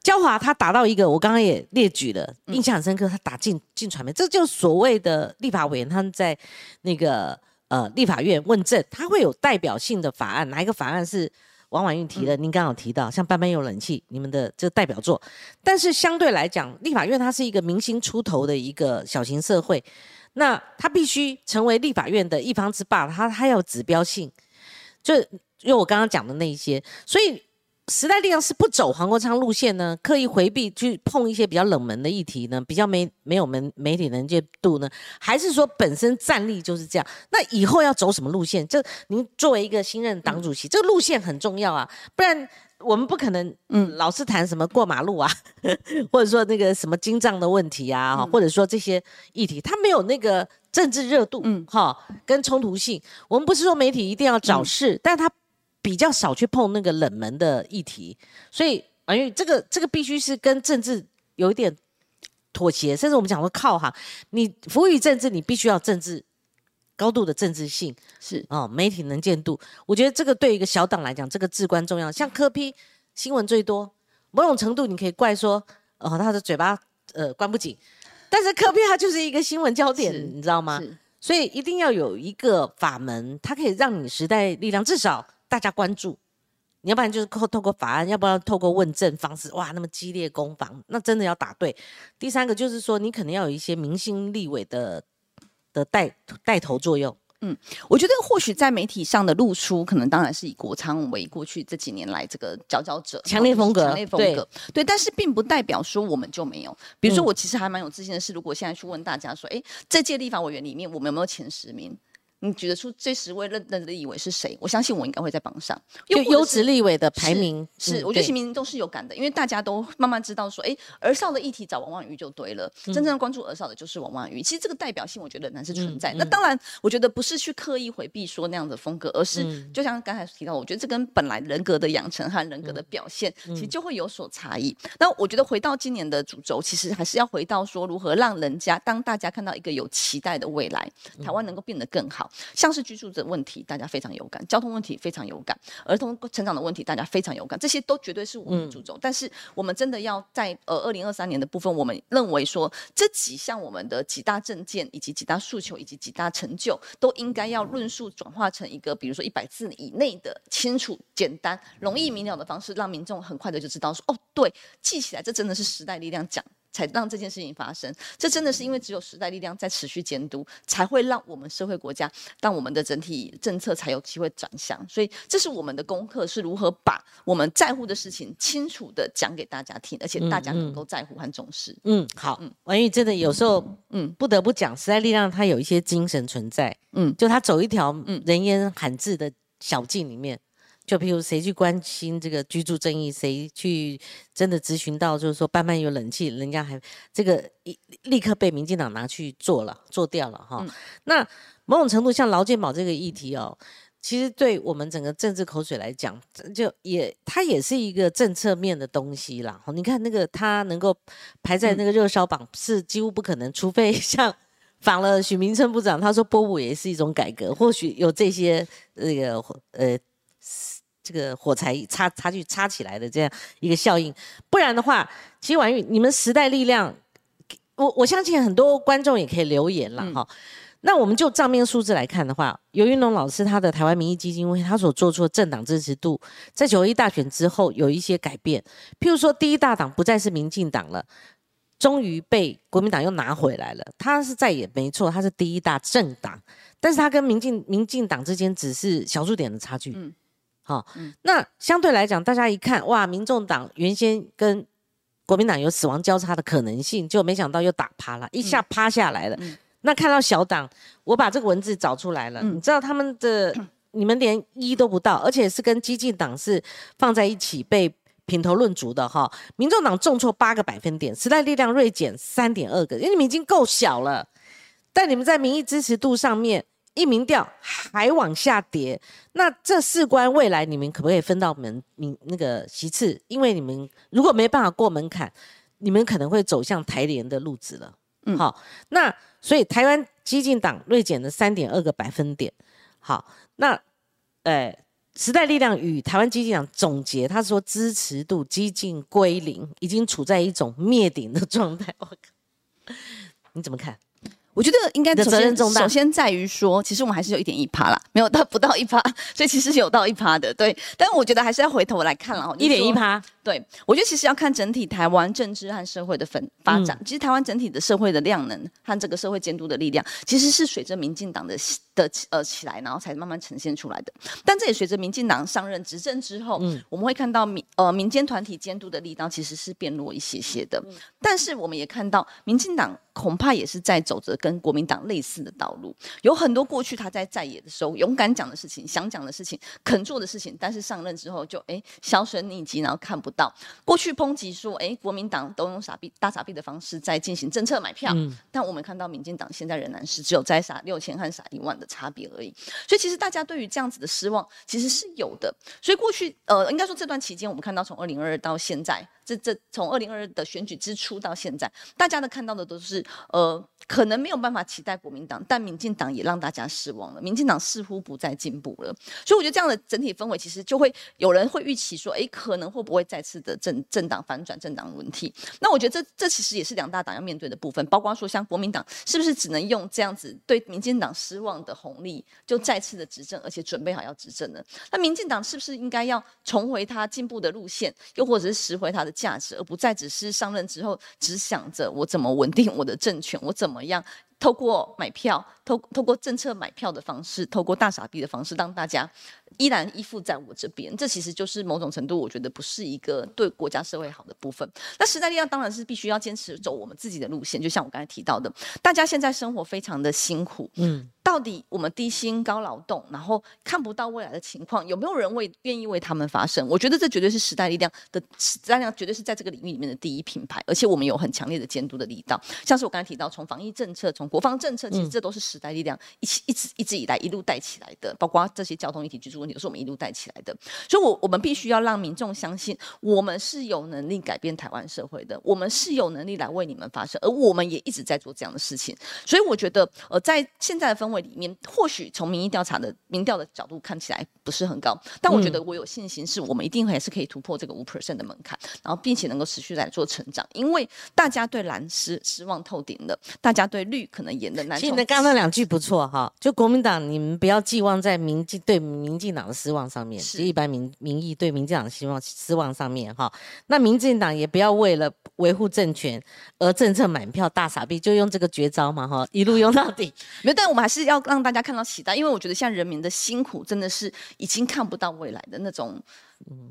焦华他打到一个，我刚刚也列举了，印象很深刻，他打进进传媒，这就是所谓的立法委员他们在那个。呃，立法院问政，他会有代表性的法案，哪一个法案是王婉玉提的？您刚好提到，像班班有冷气，你们的这代表作。但是相对来讲，立法院它是一个明星出头的一个小型社会，那他必须成为立法院的一方之霸，他他要指标性，就因为我刚刚讲的那一些，所以。时代力量是不走黄国昌路线呢，刻意回避去碰一些比较冷门的议题呢，比较没没有媒媒体能见度呢，还是说本身战力就是这样？那以后要走什么路线？这您作为一个新任党主席，这个路线很重要啊，不然我们不可能嗯。老是谈什么过马路啊，或者说那个什么经账的问题啊，或者说这些议题，它没有那个政治热度，嗯。哈，跟冲突性。我们不是说媒体一定要找事，但它。比较少去碰那个冷门的议题，所以因为这个这个必须是跟政治有一点妥协，甚至我们讲说靠哈，你服务于政治，你必须要政治高度的政治性是哦，媒体能见度，我觉得这个对一个小党来讲，这个至关重要。像柯批新闻最多，某种程度你可以怪说哦他的嘴巴呃关不紧，但是柯批他就是一个新闻焦点，你知道吗？所以一定要有一个法门，它可以让你时代力量至少。大家关注，你要不然就是透透过法案，要不然透过问政方式，哇，那么激烈攻防，那真的要打对。第三个就是说，你可能要有一些明星立委的的带带头作用。嗯，我觉得或许在媒体上的露出，可能当然是以国昌为过去这几年来这个佼佼者，强烈风格，强烈风格，对。但是并不代表说我们就没有。比如说，我其实还蛮有自信的是，如果现在去问大家说，哎，这届立法委员里面，我们有没有前十名？你举得出这十位认认的立委是谁？我相信我应该会在榜上。就优质立委的排名是，我觉得其民都是有感的，因为大家都慢慢知道说，哎，儿少的议题找王婉瑜就对了。真正关注儿少的就是王婉瑜。其实这个代表性，我觉得仍然是存在。那当然，我觉得不是去刻意回避说那样的风格，而是就像刚才提到，我觉得这跟本来人格的养成和人格的表现，其实就会有所差异。那我觉得回到今年的主轴，其实还是要回到说，如何让人家当大家看到一个有期待的未来，台湾能够变得更好。像是居住的问题，大家非常有感；交通问题非常有感；儿童成长的问题，大家非常有感。这些都绝对是我们的主轴。但是，我们真的要在呃二零二三年的部分，我们认为说这几项我们的几大政见，以及几大诉求，以及几大成就，都应该要论述转化成一个，比如说一百字以内的清楚、简单、容易明了的方式，让民众很快的就知道说，哦，对，记起来，这真的是时代力量讲才让这件事情发生。这真的是因为只有时代力量在持续监督，才会让我们社会国家，让我们的整体政策才有机会转向。所以这是我们的功课，是如何把我们在乎的事情清楚的讲给大家听，而且大家能够在乎和重视。嗯，好，嗯王玉真的有时候，嗯，不得不讲，时代力量它有一些精神存在，嗯，就它走一条人烟罕至的小径里面。就譬如谁去关心这个居住正义，谁去真的咨询到，就是说班班有冷气，人家还这个一立刻被民进党拿去做了，做掉了哈。那某种程度像劳健保这个议题哦，其实对我们整个政治口水来讲，就也它也是一个政策面的东西啦。你看那个它能够排在那个热销榜，是几乎不可能，除非像访了许明春部长，他说波舞也是一种改革，或许有这些那个呃。这个火柴插插去插起来的这样一个效应，不然的话，其实婉玉，你们时代力量，我我相信很多观众也可以留言了哈。那我们就账面数字来看的话，尤云龙老师他的台湾民意基金会他所做出的政党支持度，在九一大选之后有一些改变，譬如说第一大党不再是民进党了，终于被国民党又拿回来了，他是再也没错，他是第一大政党，但是他跟民进民进党之间只是小数点的差距。好，那相对来讲，大家一看，哇，民众党原先跟国民党有死亡交叉的可能性，就没想到又打趴了，一下趴下来了。那看到小党，我把这个文字找出来了，你知道他们的，你们连一都不到，而且是跟激进党是放在一起被品头论足的哈。民众党重挫八个百分点，时代力量锐减三点二个，因为你们已经够小了，但你们在民意支持度上面。一民调还往下跌，那这事关未来，你们可不可以分到门民那个席次？因为你们如果没办法过门槛，你们可能会走向台联的路子了。嗯，好，那所以台湾激进党锐减了三点二个百分点。好，那呃，时代力量与台湾激进党总结，他说支持度激进归零，已经处在一种灭顶的状态。我靠，你怎么看？我觉得应该首先首先在于说，其实我们还是有一点一趴啦，没有到不到一趴，所以其实有到一趴的，对。但我觉得还是要回头来看了，一点一趴。对，我觉得其实要看整体台湾政治和社会的分发展。其实台湾整体的社会的量能和这个社会监督的力量，其实是随着民进党的的呃起来，然后才慢慢呈现出来的。但这也随着民进党上任执政之后，我们会看到民呃民间团体监督的力道其实是变弱一些些的。但是我们也看到，民进党恐怕也是在走着跟国民党类似的道路。有很多过去他在在野的时候勇敢讲的事情、想讲的事情、肯做的事情，但是上任之后就哎销声匿迹，然后看不。到过去抨击说，哎，国民党都用傻逼、大傻逼的方式在进行政策买票，但我们看到民进党现在仍然是只有在傻六千和傻一万的差别而已。所以其实大家对于这样子的失望其实是有的。所以过去呃，应该说这段期间，我们看到从二零二二到现在，这这从二零二二的选举之初到现在，大家的看到的都是呃，可能没有办法期待国民党，但民进党也让大家失望了。民进党似乎不再进步了。所以我觉得这样的整体氛围，其实就会有人会预期说，哎，可能会不会再。次的政政党反转政党轮替，那我觉得这这其实也是两大党要面对的部分，包括说像国民党是不是只能用这样子对民进党失望的红利就再次的执政，而且准备好要执政呢？那民进党是不是应该要重回他进步的路线，又或者是拾回他的价值，而不再只是上任之后只想着我怎么稳定我的政权，我怎么样？透过买票，透透过政策买票的方式，透过大傻逼的方式，让大家依然依附在我这边。这其实就是某种程度，我觉得不是一个对国家社会好的部分。那时代力量当然是必须要坚持走我们自己的路线，就像我刚才提到的，大家现在生活非常的辛苦，嗯。到底我们低薪高劳动，然后看不到未来的情况，有没有人为愿意为他们发声？我觉得这绝对是时代力量的时代力量，绝对是在这个领域里面的第一品牌，而且我们有很强烈的监督的力道。像是我刚才提到，从防疫政策、从国防政策，其实这都是时代力量一起一直一直以来一路带起来的，包括这些交通议题、居住问题，都是我们一路带起来的。所以，我我们必须要让民众相信，我们是有能力改变台湾社会的，我们是有能力来为你们发声，而我们也一直在做这样的事情。所以，我觉得，呃，在现在的氛围里面，或许。从民意调查的民调的角度看起来不是很高，但我觉得我有信心，是我们一定还是可以突破这个五 percent 的门槛，然后并且能够持续来做成长，因为大家对蓝失失望透顶了，大家对绿可能演的难。其实刚刚那两句不错哈，就国民党你们不要寄望在民进对民进党的失望上面，是一般民民意对民进党的希望失望上面哈。那民进党也不要为了维护政权而政策满票大傻逼，就用这个绝招嘛哈，一路用到底。没有，但我们还是要让大家看到期待，因为我觉得现在人民的辛苦真的是已经看不到未来的那种。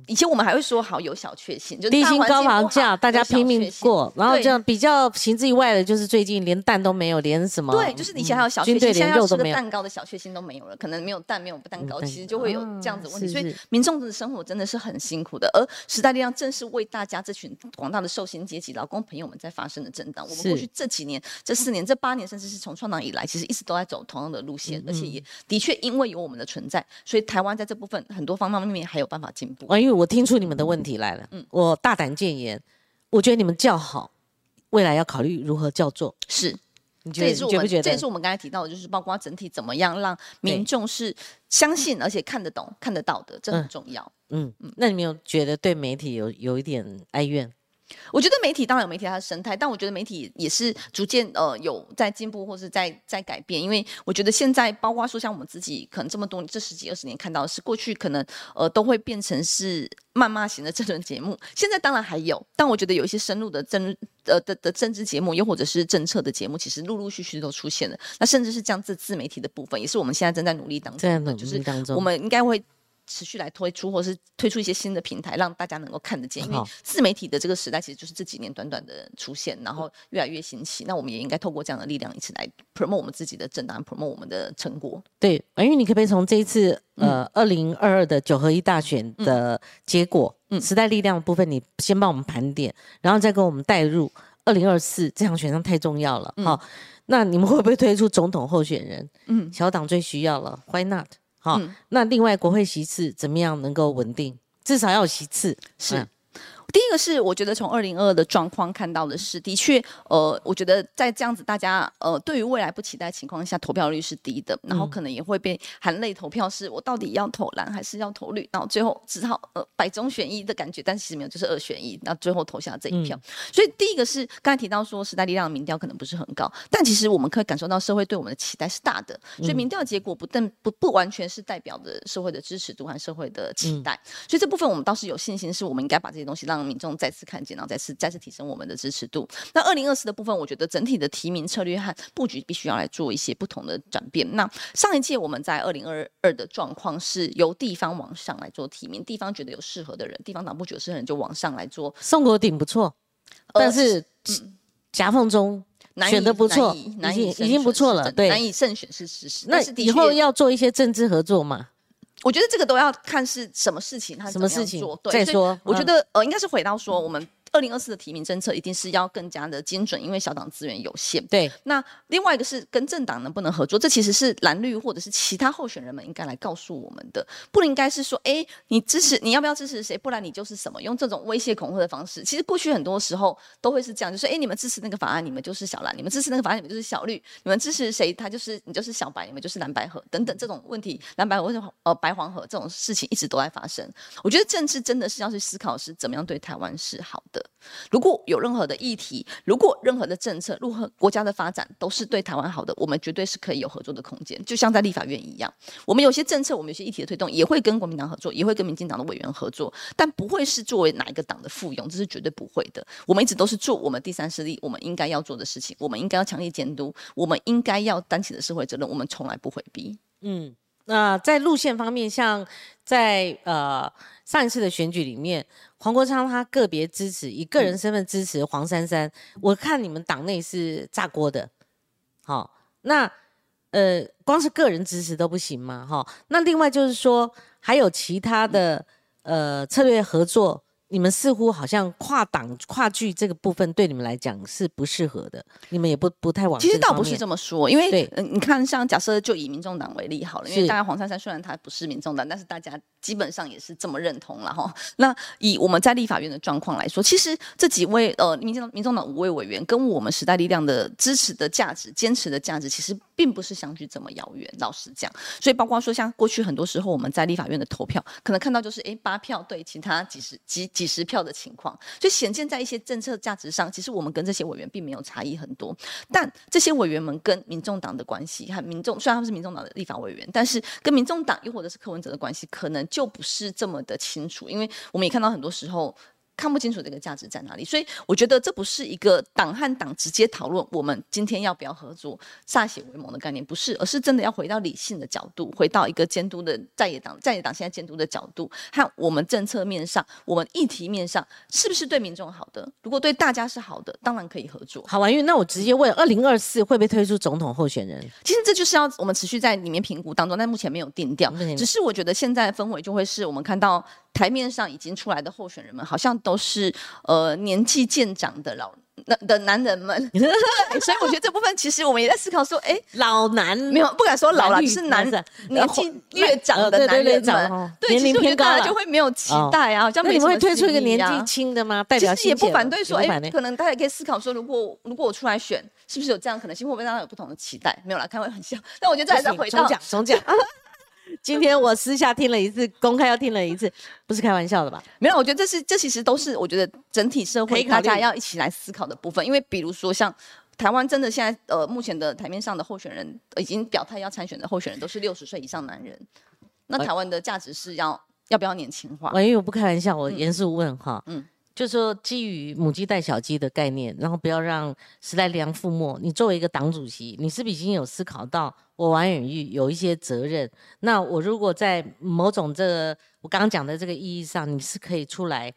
以前我们还会说好有小确幸，就低薪高房价，大家拼命过，然后这样比较行之以外的，就是最近连蛋都没有，连什么对，就是以前还有小确幸，现在要吃个蛋糕的小确幸都没有了，可能没有蛋，没有蛋糕，其实就会有这样子问题。所以民众的生活真的是很辛苦的，而时代力量正是为大家这群广大的受薪阶级、劳工朋友们在发生的震荡。我们过去这几年、这四年、这八年，甚至是从创党以来，其实一直都在走同样的路线，而且也的确因为有我们的存在，所以台湾在这部分很多方方面面还有办法进步。啊，因为我听出。你们的问题来了，嗯，我大胆建言，我觉得你们叫好，未来要考虑如何叫做是，你觉得觉不觉得？这也是我们刚才提到的，就是包括整体怎么样让民众是相信而且看得懂、看得到的，这很重要。嗯嗯，那你们有觉得对媒体有有一点哀怨？我觉得媒体当然有媒体它的生态，但我觉得媒体也是逐渐呃有在进步或是在在改变。因为我觉得现在包括说像我们自己可能这么多这十几二十年看到的是过去可能呃都会变成是谩骂型的这轮节目，现在当然还有，但我觉得有一些深入的政呃的的政治节目，又或者是政策的节目，其实陆陆续续都出现了。那甚至是这样自自媒体的部分，也是我们现在正在努力当中的，就是我们应该会。持续来推出，或是推出一些新的平台，让大家能够看得见。因为自媒体的这个时代，其实就是这几年短短的出现，然后越来越兴起。那我们也应该透过这样的力量，一起来 promote 我们自己的政党，promote 我们的成果。对，因为你可不可以从这一次呃二零二二的九合一大选的结果，嗯，时代力量的部分，你先帮我们盘点，然后再跟我们带入二零二四这场选上太重要了好。那你们会不会推出总统候选人？嗯，小党最需要了，Why not？好，那另外国会席次怎么样能够稳定？至少要有席次是。第一个是，我觉得从二零二二的状况看到的是，的确，呃，我觉得在这样子大家呃对于未来不期待情况下，投票率是低的，然后可能也会被含泪投票，是我到底要投蓝还是要投绿？然后最后只好呃百中选一的感觉，但其实没有，就是二选一，那最后投下这一票。所以第一个是刚才提到说，时代力量的民调可能不是很高，但其实我们可以感受到社会对我们的期待是大的，所以民调结果不但不不完全是代表的社会的支持度和社会的期待，所以这部分我们倒是有信心，是我们应该把这些东西让。让民众再次看见，然后再次再次提升我们的支持度。那二零二四的部分，我觉得整体的提名策略和布局必须要来做一些不同的转变。那上一届我们在二零二二的状况是由地方往上来做提名，地方觉得有适合的人，地方党部觉得适合人就往上来做。宋国鼎不错，但是夹缝中选的不错，已经已经不错了，对，难以胜选是事实。那以后要做一些政治合作嘛？我觉得这个都要看是什么事情，他什么事情做。再说，我觉得呃，应该是回到说我们。二零二四的提名政策一定是要更加的精准，因为小党资源有限。对，那另外一个是跟政党能不能合作，这其实是蓝绿或者是其他候选人们应该来告诉我们的，不应该是说，哎，你支持你要不要支持谁，不然你就是什么，用这种威胁恐吓的方式。其实过去很多时候都会是这样，就是哎，你们支持那个法案，你们就是小蓝；你们支持那个法案，你们就是小绿；你们支持谁，他就是你就是小白，你们就是蓝白河等等这种问题，蓝白河或者呃白黄河这种事情一直都在发生。我觉得政治真的是要去思考是怎么样对台湾是好的，如果。有任何的议题，如果任何的政策，如何国家的发展都是对台湾好的，我们绝对是可以有合作的空间。就像在立法院一样，我们有些政策，我们有些议题的推动，也会跟国民党合作，也会跟民进党的委员合作，但不会是作为哪一个党的附庸，这是绝对不会的。我们一直都是做我们第三势力，我们应该要做的事情，我们应该要强力监督，我们应该要担起的社会责任，我们从来不回避。嗯，那在路线方面，像在呃上一次的选举里面。黄国昌他个别支持，以个人身份支持黄珊珊。我看你们党内是炸锅的，好，那呃，光是个人支持都不行吗？哈，那另外就是说，还有其他的呃策略合作。你们似乎好像跨党跨剧这个部分对你们来讲是不适合的，你们也不不太往。其实倒不是这么说，因为嗯，你看像假设就以民众党为例好了，因为大概黄珊珊虽然她不是民众党，但是大家基本上也是这么认同了哈。那以我们在立法院的状况来说，其实这几位呃民进民众党五位委员跟我们时代力量的支持的价值、坚持的价值，其实并不是相距这么遥远。老实讲，所以包括说像过去很多时候我们在立法院的投票，可能看到就是哎八票对其他几十几。几十票的情况，所以显见在一些政策价值上，其实我们跟这些委员并没有差异很多。但这些委员们跟民众党的关系和民众，虽然他们是民众党的立法委员，但是跟民众党又或者是柯文哲的关系，可能就不是这么的清楚，因为我们也看到很多时候。看不清楚这个价值在哪里，所以我觉得这不是一个党和党直接讨论我们今天要不要合作、歃血为盟的概念，不是，而是真的要回到理性的角度，回到一个监督的在野党、在野党现在监督的角度，和我们政策面上、我们议题面上是不是对民众好的？如果对大家是好的，当然可以合作。好，婉玉，那我直接问：二零二四会不会推出总统候选人？其实这就是要我们持续在里面评估当中，但目前没有定调。只是我觉得现在氛围就会是我们看到。台面上已经出来的候选人们，好像都是呃年纪渐长的老那的男人们，所以我觉得这部分其实我们也在思考说，哎，老男没有不敢说老了，是男人年纪越长的男人们，对，其实我觉得大家就会没有期待啊，那你们会推出一个年纪轻的吗？代表其实也不反对说，哎，可能大家也可以思考说，如果如果我出来选，是不是有这样可能性？会不会让他有不同的期待？没有啦，开玩笑。但我觉得这还是回到总讲总讲。今天我私下听了一次，公开又听了一次，不是开玩笑的吧？没有，我觉得这是这其实都是我觉得整体社会大家要一起来思考的部分。因为比如说像台湾，真的现在呃目前的台面上的候选人已经表态要参选的候选人都是六十岁以上男人。那台湾的价值是要要不要年轻化？我因为我不开玩笑，我严肃问哈。嗯。就是说基于母鸡带小鸡的概念，然后不要让时代力量覆没。你作为一个党主席，你是不是已经有思考到我王远玉有一些责任？那我如果在某种这个我刚刚讲的这个意义上，你是可以出来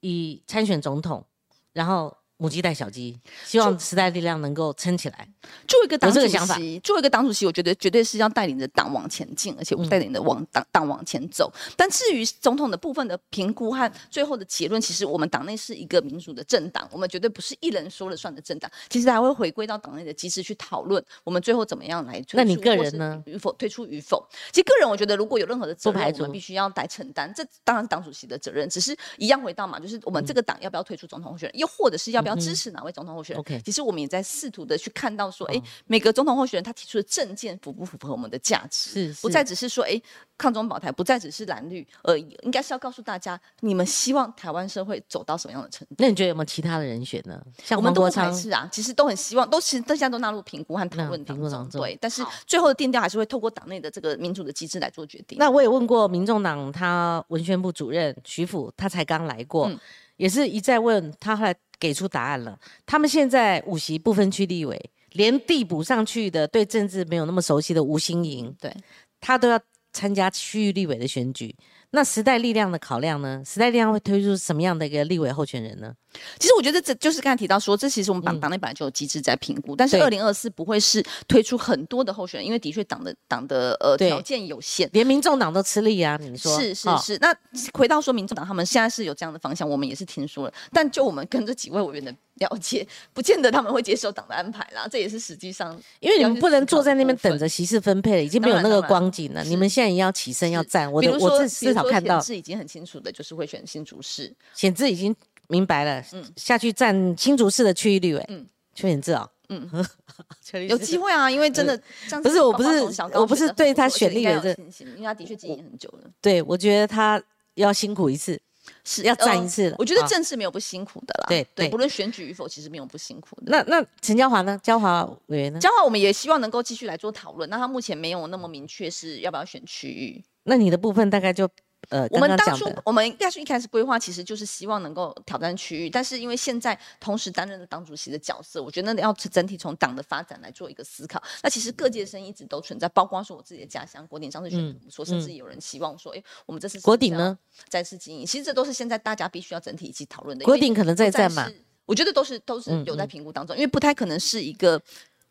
以参选总统，然后。母鸡带小鸡，希望时代力量能够撑起来。作为一个党主席，作为一个党主席，我觉得绝对是要带领着党往前进，而且带领着往党党往前走。但至于总统的部分的评估和最后的结论，其实我们党内是一个民主的政党，我们绝对不是一人说了算的政党。其实还会回归到党内的机制去讨论，我们最后怎么样来。那你个人呢？与否退出与否？其实个人我觉得，如果有任何的责任，我们必须要来承担。这当然是党主席的责任，只是一样回到嘛，就是我们这个党要不要退出总统候选人，又或者是要不要支持哪位总统候选人？OK，其实我们也在试图的去看到说，哎，每个总统候选人他提出的政见符不符合我们的价值？是，不再只是说，哎，抗中保台，不再只是蓝绿而已，应该是要告诉大家，你们希望台湾社会走到什么样的程度？那你觉得有没有其他的人选呢？像我们都排斥啊，其实都很希望，都其实大家都纳入评估和讨论当中。对，但是最后的定调还是会透过党内的这个民主的机制来做决定。那我也问过民众党他文宣部主任徐府，他才刚来过。也是一再问他，后来给出答案了。他们现在五席不分区立委，连递补上去的对政治没有那么熟悉的吴新莹，对他都要参加区域立委的选举。那时代力量的考量呢？时代力量会推出什么样的一个立委候选人呢？其实我觉得这就是刚才提到说，这其实我们党党内本来就有机制在评估，但是二零二四不会是推出很多的候选人，因为的确党的党的呃条件有限，连民众党都吃力啊。你说是是是。那回到说民众党他们现在是有这样的方向，我们也是听说了，但就我们跟这几位委员的了解，不见得他们会接受党的安排啦。这也是实际上，因为你们不能坐在那边等着席次分配了，已经没有那个光景了。你们现在也要起身要站。我的我至至少看到是已经很。清楚的，就是会选新竹市，显志已经明白了，嗯，下去站新竹市的区域立委，嗯，邱显志啊，嗯，有机会啊，因为真的不是我不是我不是对他选立委的信心，因为他的确经营很久了，对我觉得他要辛苦一次，是要站一次我觉得政治没有不辛苦的啦，对对，不论选举与否，其实没有不辛苦的。那那陈嘉华呢？嘉华委员呢？嘉华我们也希望能够继续来做讨论，那他目前没有那么明确是要不要选区域，那你的部分大概就。呃，我们当初我们应该是一开始规划，其实就是希望能够挑战区域，但是因为现在同时担任了党主席的角色，我觉得要整体从党的发展来做一个思考。那其实各界声音一直都存在，包括说我自己的家乡国鼎上次选说，甚至有人希望说，哎，我们这次国鼎呢再次经营，其实这都是现在大家必须要整体一起讨论的。国鼎可能在在嘛？我觉得都是都是有在评估当中，因为不太可能是一个。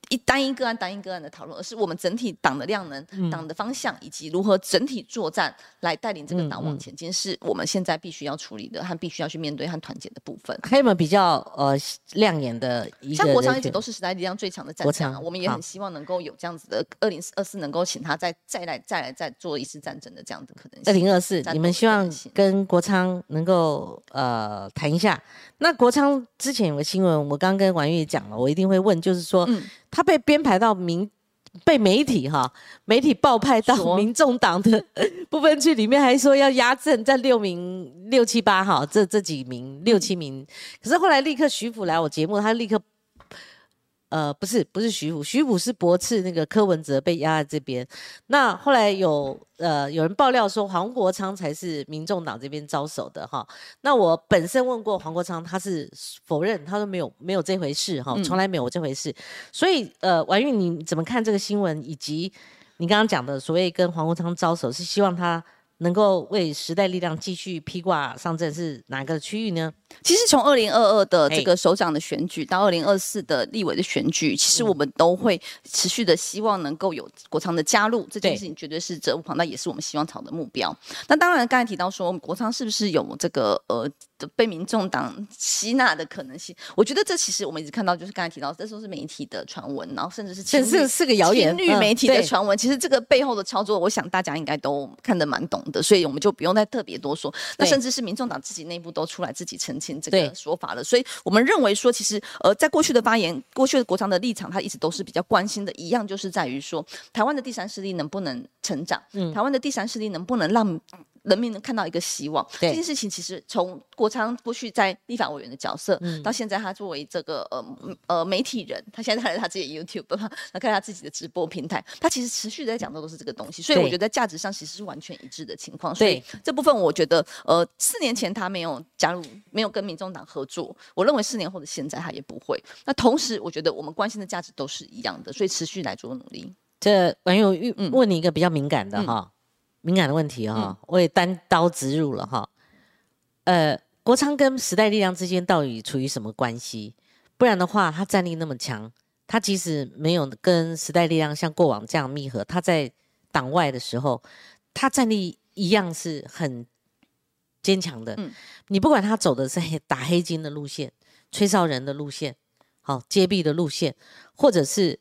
一单一个案、单一个案的讨论，而是我们整体党的量能、党的方向，以及如何整体作战来带领这个党往前进，是我们现在必须要处理的和必须要去面对和团结的部分。还有没有比较呃亮眼的？像国昌一直都是时代力量最强的战将，我们也很希望能够有这样子的二零二四，能够请他再再来再来再做一次战争的这样的可能性。二零二四，你们希望跟国昌能够呃谈一下。那国昌之前有个新闻，我刚跟婉玉讲了，我一定会问，就是说。他被编排到民被媒体哈媒体爆派到民众党的部分区里面，还说要压阵在六名六七八哈这这几名六七名，可是后来立刻徐府来我节目，他立刻。呃，不是，不是徐府，徐府是驳斥那个柯文哲被压在这边。那后来有呃有人爆料说黄国昌才是民众党这边招手的哈。那我本身问过黄国昌，他是否认，他说没有没有这回事哈，从来没有这回事。所以呃，婉玉你怎么看这个新闻，以及你刚刚讲的所谓跟黄国昌招手，是希望他能够为时代力量继续披挂上阵，是哪个区域呢？其实从二零二二的这个首长的选举到二零二四的立委的选举，其实我们都会持续的希望能够有国昌的加入，这件事情绝对是责无旁贷，也是我们希望朝的目标。那当然，刚才提到说国昌是不是有这个呃被民众党吸纳的可能性？我觉得这其实我们一直看到，就是刚才提到，这都是媒体的传闻，然后甚至是这亲绿是是个谣言，绿媒体的传闻，其实这个背后的操作，我想大家应该都看得蛮懂的，所以我们就不用再特别多说。那甚至是民众党自己内部都出来自己澄清这个说法了，所以我们认为说，其实呃，在过去的发言，过去的国常的立场，他一直都是比较关心的，一样就是在于说，台湾的第三势力能不能成长，嗯。台湾的第三势力能不能让人民能看到一个希望。对这件事情其实从国昌过去在立法委员的角色，嗯到现在他作为这个呃呃媒体人，他现在开了他自己的 YouTube，他开他自己的直播平台，他其实持续地在讲的都是这个东西，所以我觉得价值上其实是完全一致的情况。所以对这部分我觉得呃四年前他没有加入，没有跟民众党合作，我认为四年后的现在他也不会。那同时我觉得我们关心的价值都是一样的，所以持续来做努力。这网友遇嗯问你一个比较敏感的哈，敏感的问题哈，我也单刀直入了哈。呃，国昌跟时代力量之间到底处于什么关系？不然的话，他战力那么强，他即使没有跟时代力量像过往这样密合，他在党外的时候，他战力一样是很坚强的。嗯你不管他走的是黑打黑金的路线、吹哨人的路线、好揭弊的路线，或者是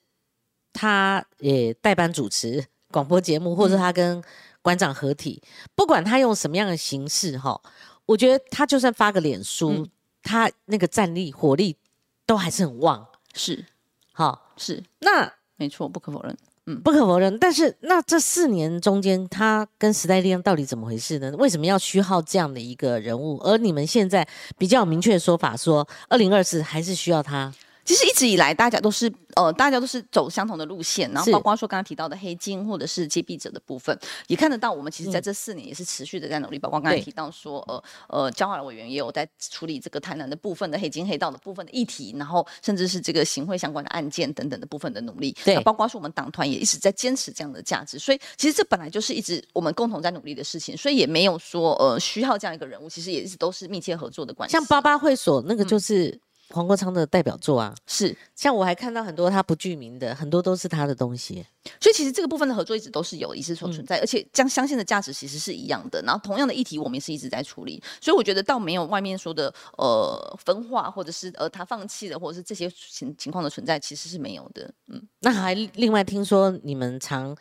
他也代班主持广播节目，或者他跟馆长合体，不管他用什么样的形式哈，我觉得他就算发个脸书，嗯他那个战力火力都还是很旺。是好，是，那没错，不可否认。嗯不可否认，但是那这四年中间，他跟时代力量到底怎么回事呢？为什么要虚耗这样的一个人物？而你们现在比较明确的说法说，二零二四还是需要他。其实一直以来，大家都是呃，大家都是走相同的路线，然后包括说刚刚提到的黑金或者是接弊者的部分，也看得到我们其实在嗯这四年也是持续的在努力。包括刚才提到说，呃呃，交化的委员也有在处理这个台南的部分的黑金黑道的部分的议题，然后甚至是这个行贿相关的案件等等的部分的努力。对包括说我们党团也一直在坚持这样的价值，所以其实这本来就是一直我们共同在努力的事情，所以也没有说呃需要这样一个人物，其实也一直都是密切合作的关系。像八八会所那个嗯就是黄国昌的代表作啊，是像我还看到很多他不具名的，很多都是他的东西。所以其实这个部分的合作一直都是有，一直所嗯存在，而且将相信的价值其实是一样的。然后同样的议题，我们也是一直在处理。所以我觉得倒没有外面说的呃分化，或者是呃他放弃了，或者是这些情情况的存在，其实是没有的。嗯，那还另外听说你们常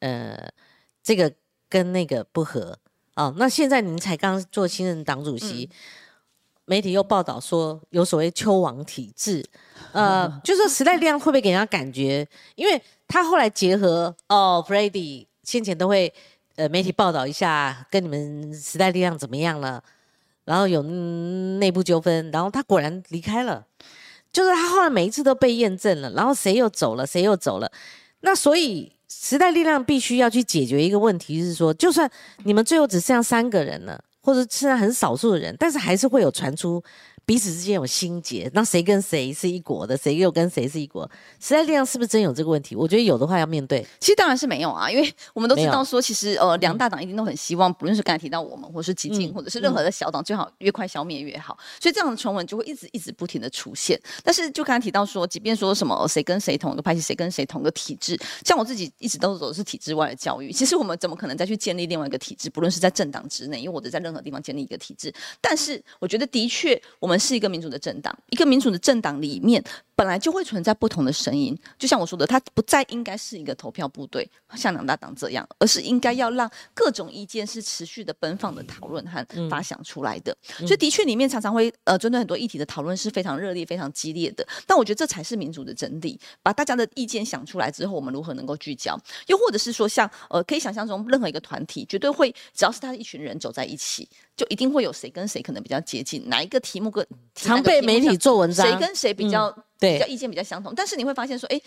呃这个跟那个不合哦，那现在您才刚做新任党主席。媒体又报道说有所谓秋王体制，呃，就说时代力量会不会给人家感觉？因为他后来结合哦 f r e d d y 先前都会呃媒体报道一下跟你们时代力量怎么样了，然后有嗯内部纠纷，然后他果然离开了，就是他后来每一次都被验证了，然后谁又走了，谁又走了，那所以时代力量必须要去解决一个问题，是说，就算你们最后只剩下三个人了，或者现在很少数的人，但是还是会有传出彼此之间有心结，那谁跟谁是一国的，谁又跟谁是一国？时代力量是不是真有这个问题？我觉得有的话要面对。其实当然是没有啊，因为我们都知道说，其实呃两大党一定都很希望，不论是刚才提到我们，或是激进，嗯或者是任何的小党，最好越快消灭越好。所以这样的传闻就会一直一直不停的出现。但是就刚才提到说，即便说什么呃谁跟谁同一个派系，谁跟谁同一个体制，像我自己一直都走的是体制外的教育。其实我们怎么可能再去建立另外一个体制？不论是在政党之内，又或者在任何地方建立一个体制。但是我觉得的确，我们们是一个民主的政党，一个民主的政党里面本来就会存在不同的声音。就像我说的，它不再应该是一个投票部队，像两大党这样，而是应该要让各种意见是持续的奔放的讨论和发想出来的。所以的确里面常常会呃针对很多议题的讨论是非常热烈、非常激烈的。但我觉得这才是民主的真谛，把大家的意见想出来之后，我们如何能够聚焦？又或者是说，像呃可以想象中任何一个团体，绝对会只要是他一群人走在一起。就一定会有谁跟谁可能比较接近，哪一个题目跟常被媒体做文章，谁跟谁比较比较意见比较相同，但是你会发现说，哎。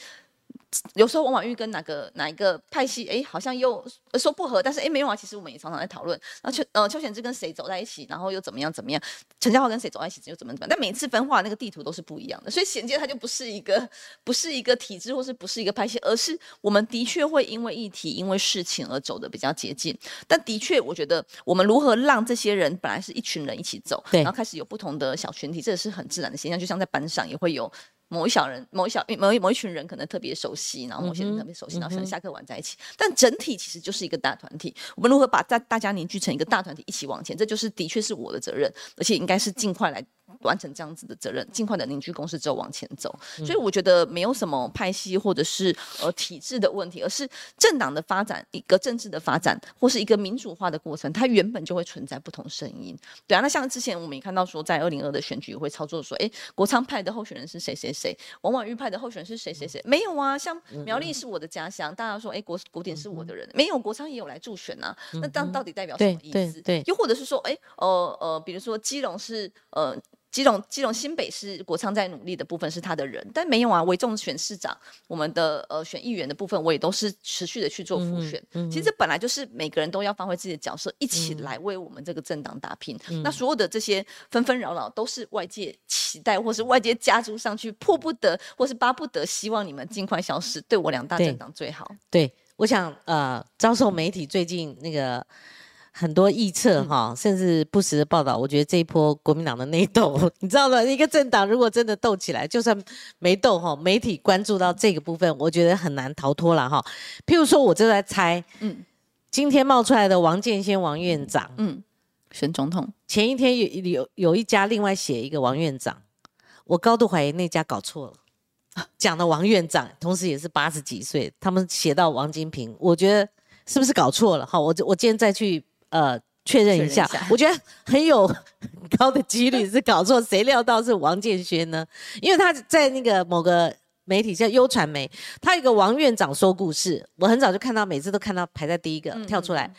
有时候王婉玉跟哪个哪一个派系，哎，好像又说不合，但是哎，没有啊。其实我们也常常在讨论。然后邱呃邱显志跟谁走在一起，然后又怎么样怎么样？陈嘉桦跟谁走在一起又怎么怎么样？但每次分化那个地图都是不一样的，所以衔接它就不是一个不是一个体制，或是不是一个派系，而是我们的确会因为议题、因为事情而走的比较接近。但的确，我觉得我们如何让这些人本来是一群人一起走，然后开始有不同的小群体，这是很自然的现象。就像在班上也会有。某一小人，某一小某一某一群人可能特别熟悉，然后某些人特别熟悉，然后可能下课玩在一起。但整体其实就是一个大团体。我们如何把大大家凝聚成一个大团体，一起往前？这就是的确是我的责任，而且应该是尽快来。完成这样子的责任，尽快的凝聚共识之后往前走。所以我觉得没有什么派系或者是呃体制的问题，而是政党的发展，一个政治的发展，或是一个民主化的过程，它原本就会存在不同声音。对啊，那像之前我们也看到说，在二零二的选举会操作说，哎，国昌派的候选人是谁谁谁，王婉玉派的候选人是谁谁谁？没有啊，像苗栗是我的家乡，大家说，哎，国古典是我的人，没有国昌也有来助选啊。那这样到底代表什么意思？对，又或者是说，哎，呃呃，比如说基隆是呃。基隆基隆新北市国昌在努力的部分是他的人，但没有啊。为众选市长，我们的呃选议员的部分，我也都是持续的去做复选。其实这本来就是每个人都要发挥自己的角色，一起来为我们这个政党打拼。那所有的这些纷纷扰扰，都是外界期待或是外界加注上去，迫不得或是巴不得，希望你们尽快消失，对我两大政党最好。对，我想呃，遭受媒体最近那个。很多臆测哈，甚至不实的报道，我觉得这一波国民党的内斗，你知道吗？一个政党如果真的斗起来，就算没斗哈，媒体关注到这个部分，我觉得很难逃脱了哈。譬如说，我就在猜，嗯，今天冒出来的王建先王院长，嗯，选总统前一天有有有一家另外写一个王院长，我高度怀疑那家搞错了，讲的王院长同时也是八十几岁，他们写到王金平，我觉得是不是搞错了？哈，我我今天再去。呃，确认一下，我觉得很有高的几率是搞错，谁料到是王建轩呢？因为他在那个某个媒体叫优传媒，他有个王院长说故事，我很早就看到，每次都看到排在第一个跳出来。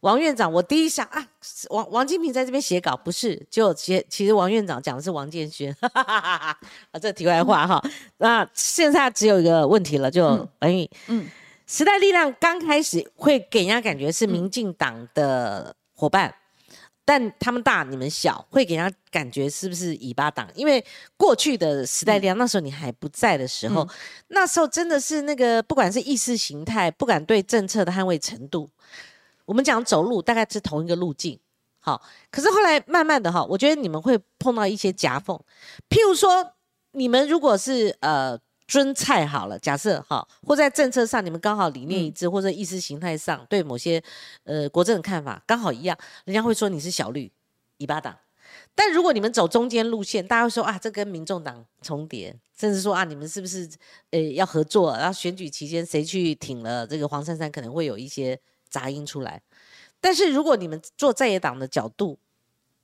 王院长，我第一想啊，王王金平在这边写稿，不是，就其其实王院长讲的是王建轩，啊，这题外话哈。那现在只有一个问题了，就王玉，嗯。时代力量刚开始会给人家感觉是民进党的伙伴，但他们大你们小，会给人家感觉是不是尾巴党？因为过去的时代力量那时候你还不在的时候，那时候真的是那个不管是意识形态，不管对政策的捍卫程度，我们讲走路大概是同一个路径。好，可是后来慢慢的哈，我觉得你们会碰到一些夹缝，譬如说你们如果是呃。尊菜好了，假设哈，或在政策上你们刚好理念一致，或者意识形态上对某些呃国政的看法刚好一样，人家会说你是小绿尾巴党。但如果你们走中间路线，大家会说啊，这跟民众党重叠，甚至说啊，你们是不是呃要合作？然后选举期间谁去挺了这个黄珊珊，可能会有一些杂音出来。但是如果你们做在野党的角度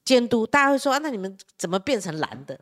监督，大家会说啊，那你们怎么变成蓝的？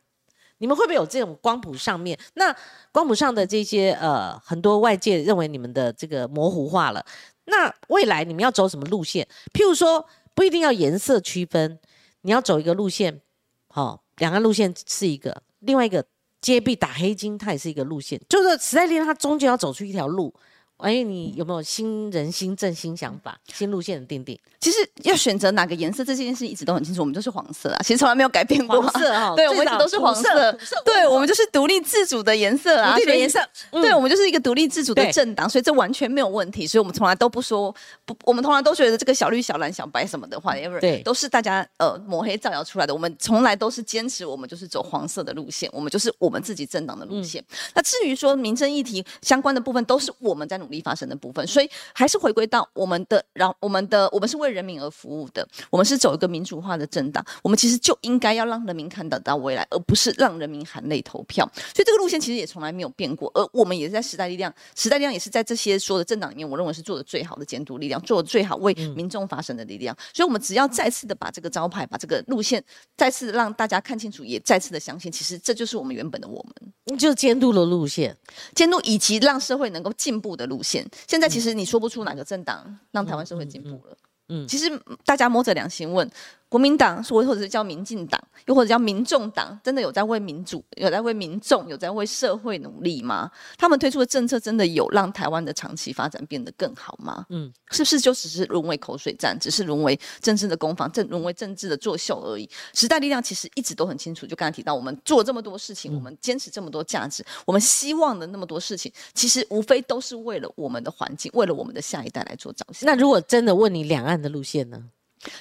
你们会不会有这种光谱上面？那光谱上的这些呃，很多外界认为你们的这个模糊化了。那未来你们要走什么路线？譬如说，不一定要颜色区分，你要走一个路线，好，两个路线是一个，另外一个揭壁打黑金，它也是一个路线，就是时代力量它终究要走出一条路。王玉，你有没有新人、新政、新想法、新路线的定定？其实要选择哪个颜色，这件事一直都很清楚，我们就是黄色啊，其实从来没有改变过。黄色哈，对，我们一直都是黄色。对，我们就是独立自主的颜色啊，独立的颜色。对，我们就是一个独立自主的政党，所以这完全没有问题。所以我们从来都不说不，我们从来都觉得这个小绿、小蓝、小白什么的话，ever 对，都是大家呃抹黑造谣出来的。我们从来都是坚持，我们就是走黄色的路线，我们就是我们自己政党的路线。那至于说民生议题相关的部分，都是我们在努力发生的部分。所以还是回归到我们的，让我们的我们是为人民而服务的，我们是走一个民主化的政党，我们其实就应该要让人民看得到未来，而不是让人民含泪投票。所以这个路线其实也从来没有变过，而我们也是在时代力量，时代力量也是在这些所有的政党里面，我认为是做的最好的监督力量，做的最好为民众发声的力量。所以，我们只要再次的把这个招牌，把这个路线再次让大家看清楚，也再次的相信，其实这就是我们原本的我们，就是监督的路线，监督以及让社会能够进步的路线。现在其实你说不出哪个政党让台湾社会进步了。嗯，其实大家摸着良心问。国民党说，或者是叫民进党，又或者叫民众党，真的有在为民主、有在为民众、有在为社会努力吗？他们推出的政策真的有让台湾的长期发展变得更好吗？嗯，是不是就只是沦为口水战，只是沦为政治的攻防，政沦为政治的作秀而已？时代力量其实一直都很清楚，就刚才提到，我们做这么多事情，我们坚持这么多价值，我们希望的那么多事情，其实无非都是为了我们的环境，为了我们的下一代来做着想。那如果真的问你两岸的路线呢？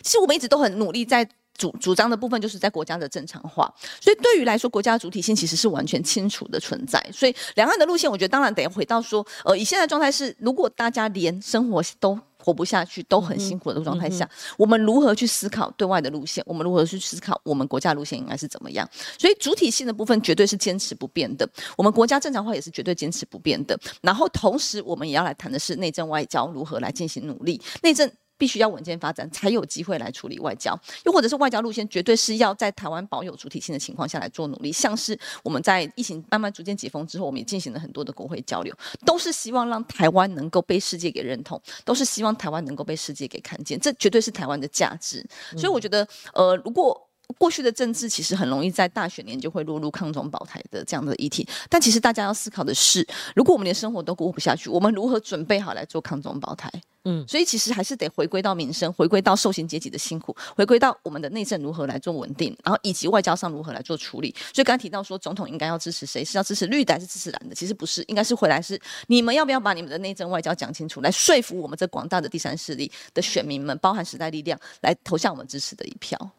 其实我们一直都很努力在主主张的部分，就是在国家的正常化。所以对于来说，国家的主体性其实是完全清楚的存在。所以两岸的路线，我觉得当然得回到说，呃，以现在状态是，如果大家连生活都活不下去，都很辛苦的状态下，我们如何去思考对外的路线？我们如何去思考我们国家路线应该是怎么样？所以主体性的部分绝对是坚持不变的。我们国家正常化也是绝对坚持不变的。然后同时，我们也要来谈的是内政外交如何来进行努力。内政。必须要稳健发展，才有机会来处理外交，又或者是外交路线，绝对是要在台湾保有主体性的情况下来做努力。像是我们在疫情慢慢逐渐解封之后，我们也进行了很多的国会交流，都是希望让台湾能够被世界给认同，都是希望台湾能够被世界给看见，这绝对是台湾的价值。所以我觉得，呃，如果。过去的政治其实很容易在大选年就会落入抗中保台的这样的议题，但其实大家要思考的是，如果我们连生活都过不下去，我们如何准备好来做抗中保台？嗯，所以其实还是得回归到民生，回归到受刑阶级的辛苦，回归到我们的内政如何来做稳定，然后以及外交上如何来做处理。所以刚才提到说，总统应该要支持谁？是要支持绿的还是支持蓝的？其实不是，应该是回来是你们要不要把你们的内政外交讲清楚，来说服我们这广大的第三势力的选民们，包含时代力量，来投向我们支持的一票。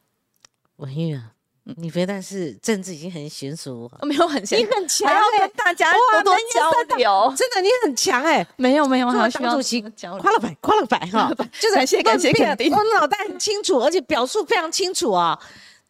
文玉啊，你非但是政治已经很娴熟，没有很娴熟，你很强，还要跟大家多多交流。真的，你很强哎，没有没有，党主席夸了百夸了百哈，就感谢感谢肯定。我脑袋很清楚，而且表述非常清楚啊。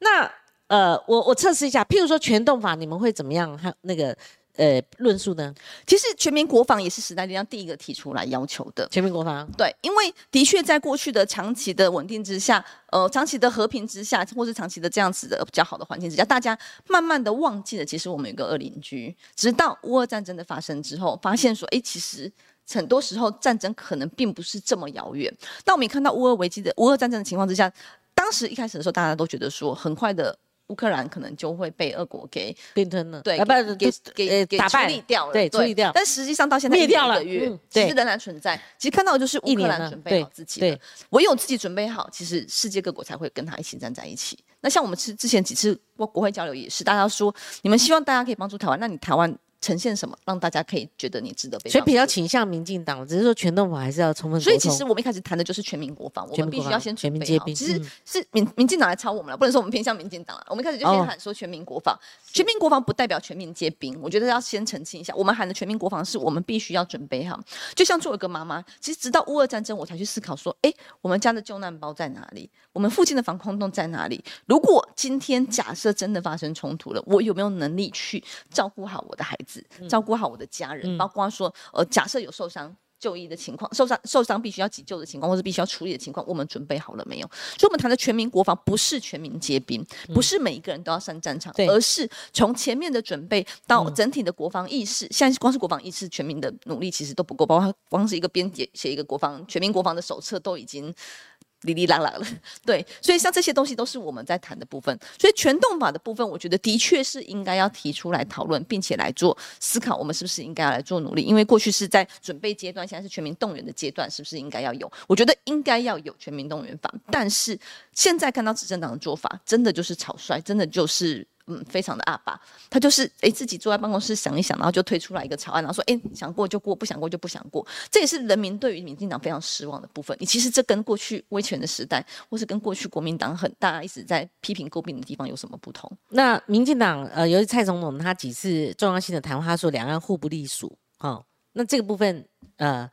那呃，我我测试一下，譬如说全动法，你们会怎么样？还那个。呃，论述呢？其实全民国防也是时代力量第一个提出来要求的。全民国防，对，因为的确在过去的长期的稳定之下，呃，长期的和平之下，或是长期的这样子的比较好的环境之下，大家慢慢的忘记了，其实我们有个二邻居。直到乌俄战争的发生之后，发现说，哎，其实很多时候战争可能并不是这么遥远。当我们看到乌俄危机的乌俄战争的情况之下，当时一开始的时候，大家都觉得说，很快的。乌克兰可能就会被俄国给并吞了，对，不给给给处理掉了，对，处理掉。但实际上到现在灭掉了，其实仍然存在。其实看到的就是乌克兰准备好自己，对，唯有自己准备好，其实世界各国才会跟他一起站在一起。那像我们之之前几次国国会交流也是，大家说你们希望大家可以帮助台湾，那你台湾。呈现什么让大家可以觉得你值得被？所以比较倾向民进党，只是说全动法还是要充分。所以其实我们一开始谈的就是全民国防，我们必须要先全民皆兵。其实是民民进党来抄我们了，不能说我们偏向民进党了。我们一开始就先喊说全民国防，全民国防不代表全民皆兵。我觉得要先澄清一下，我们喊的全民国防是我们必须要准备好。就像作为一个妈妈，其实直到乌俄战争，我才去思考说，哎，我们家的救难包在哪里？我们附近的防空洞在哪里？如果今天假设真的发生冲突了，我有没有能力去照顾好我的孩子，照顾好？我的家人，包括说，呃，假设有受伤就医的情况，受伤受伤必须要急救的情况，或者必须要处理的情况，我们准备好了没有？所以，我们谈的全民国防不是全民皆兵，不是每一个人都要上战场，而是从前面的准备到整体的国防意识。现在光是国防意识，全民的努力其实都不够，包括光是一个编写写一个国防全民国防的手册都已经。哩哩啦啦了，对，所以像这些东西都是我们在谈的部分。所以全动法的部分，我觉得的确是应该要提出来讨论，并且来做思考，我们是不是应该要来做努力？因为过去是在准备阶段，现在是全民动员的阶段，是不是应该要有？我觉得应该要有全民动员法，但是现在看到执政党的做法，真的就是草率，真的就是。嗯，非常的阿爸，他就是哎自己坐在办公室想一想，然后就推出来一个草案，然后说哎想过就过，不想过就不想过。这也是人民对于民进党非常失望的部分。你其实这跟过去威权的时代，或是跟过去国民党很大一直在批评诟病的地方有什么不同？那民进党呃，尤其蔡总统他几次重要性的谈话，他说两岸互不隶属，哦，那这个部分呃，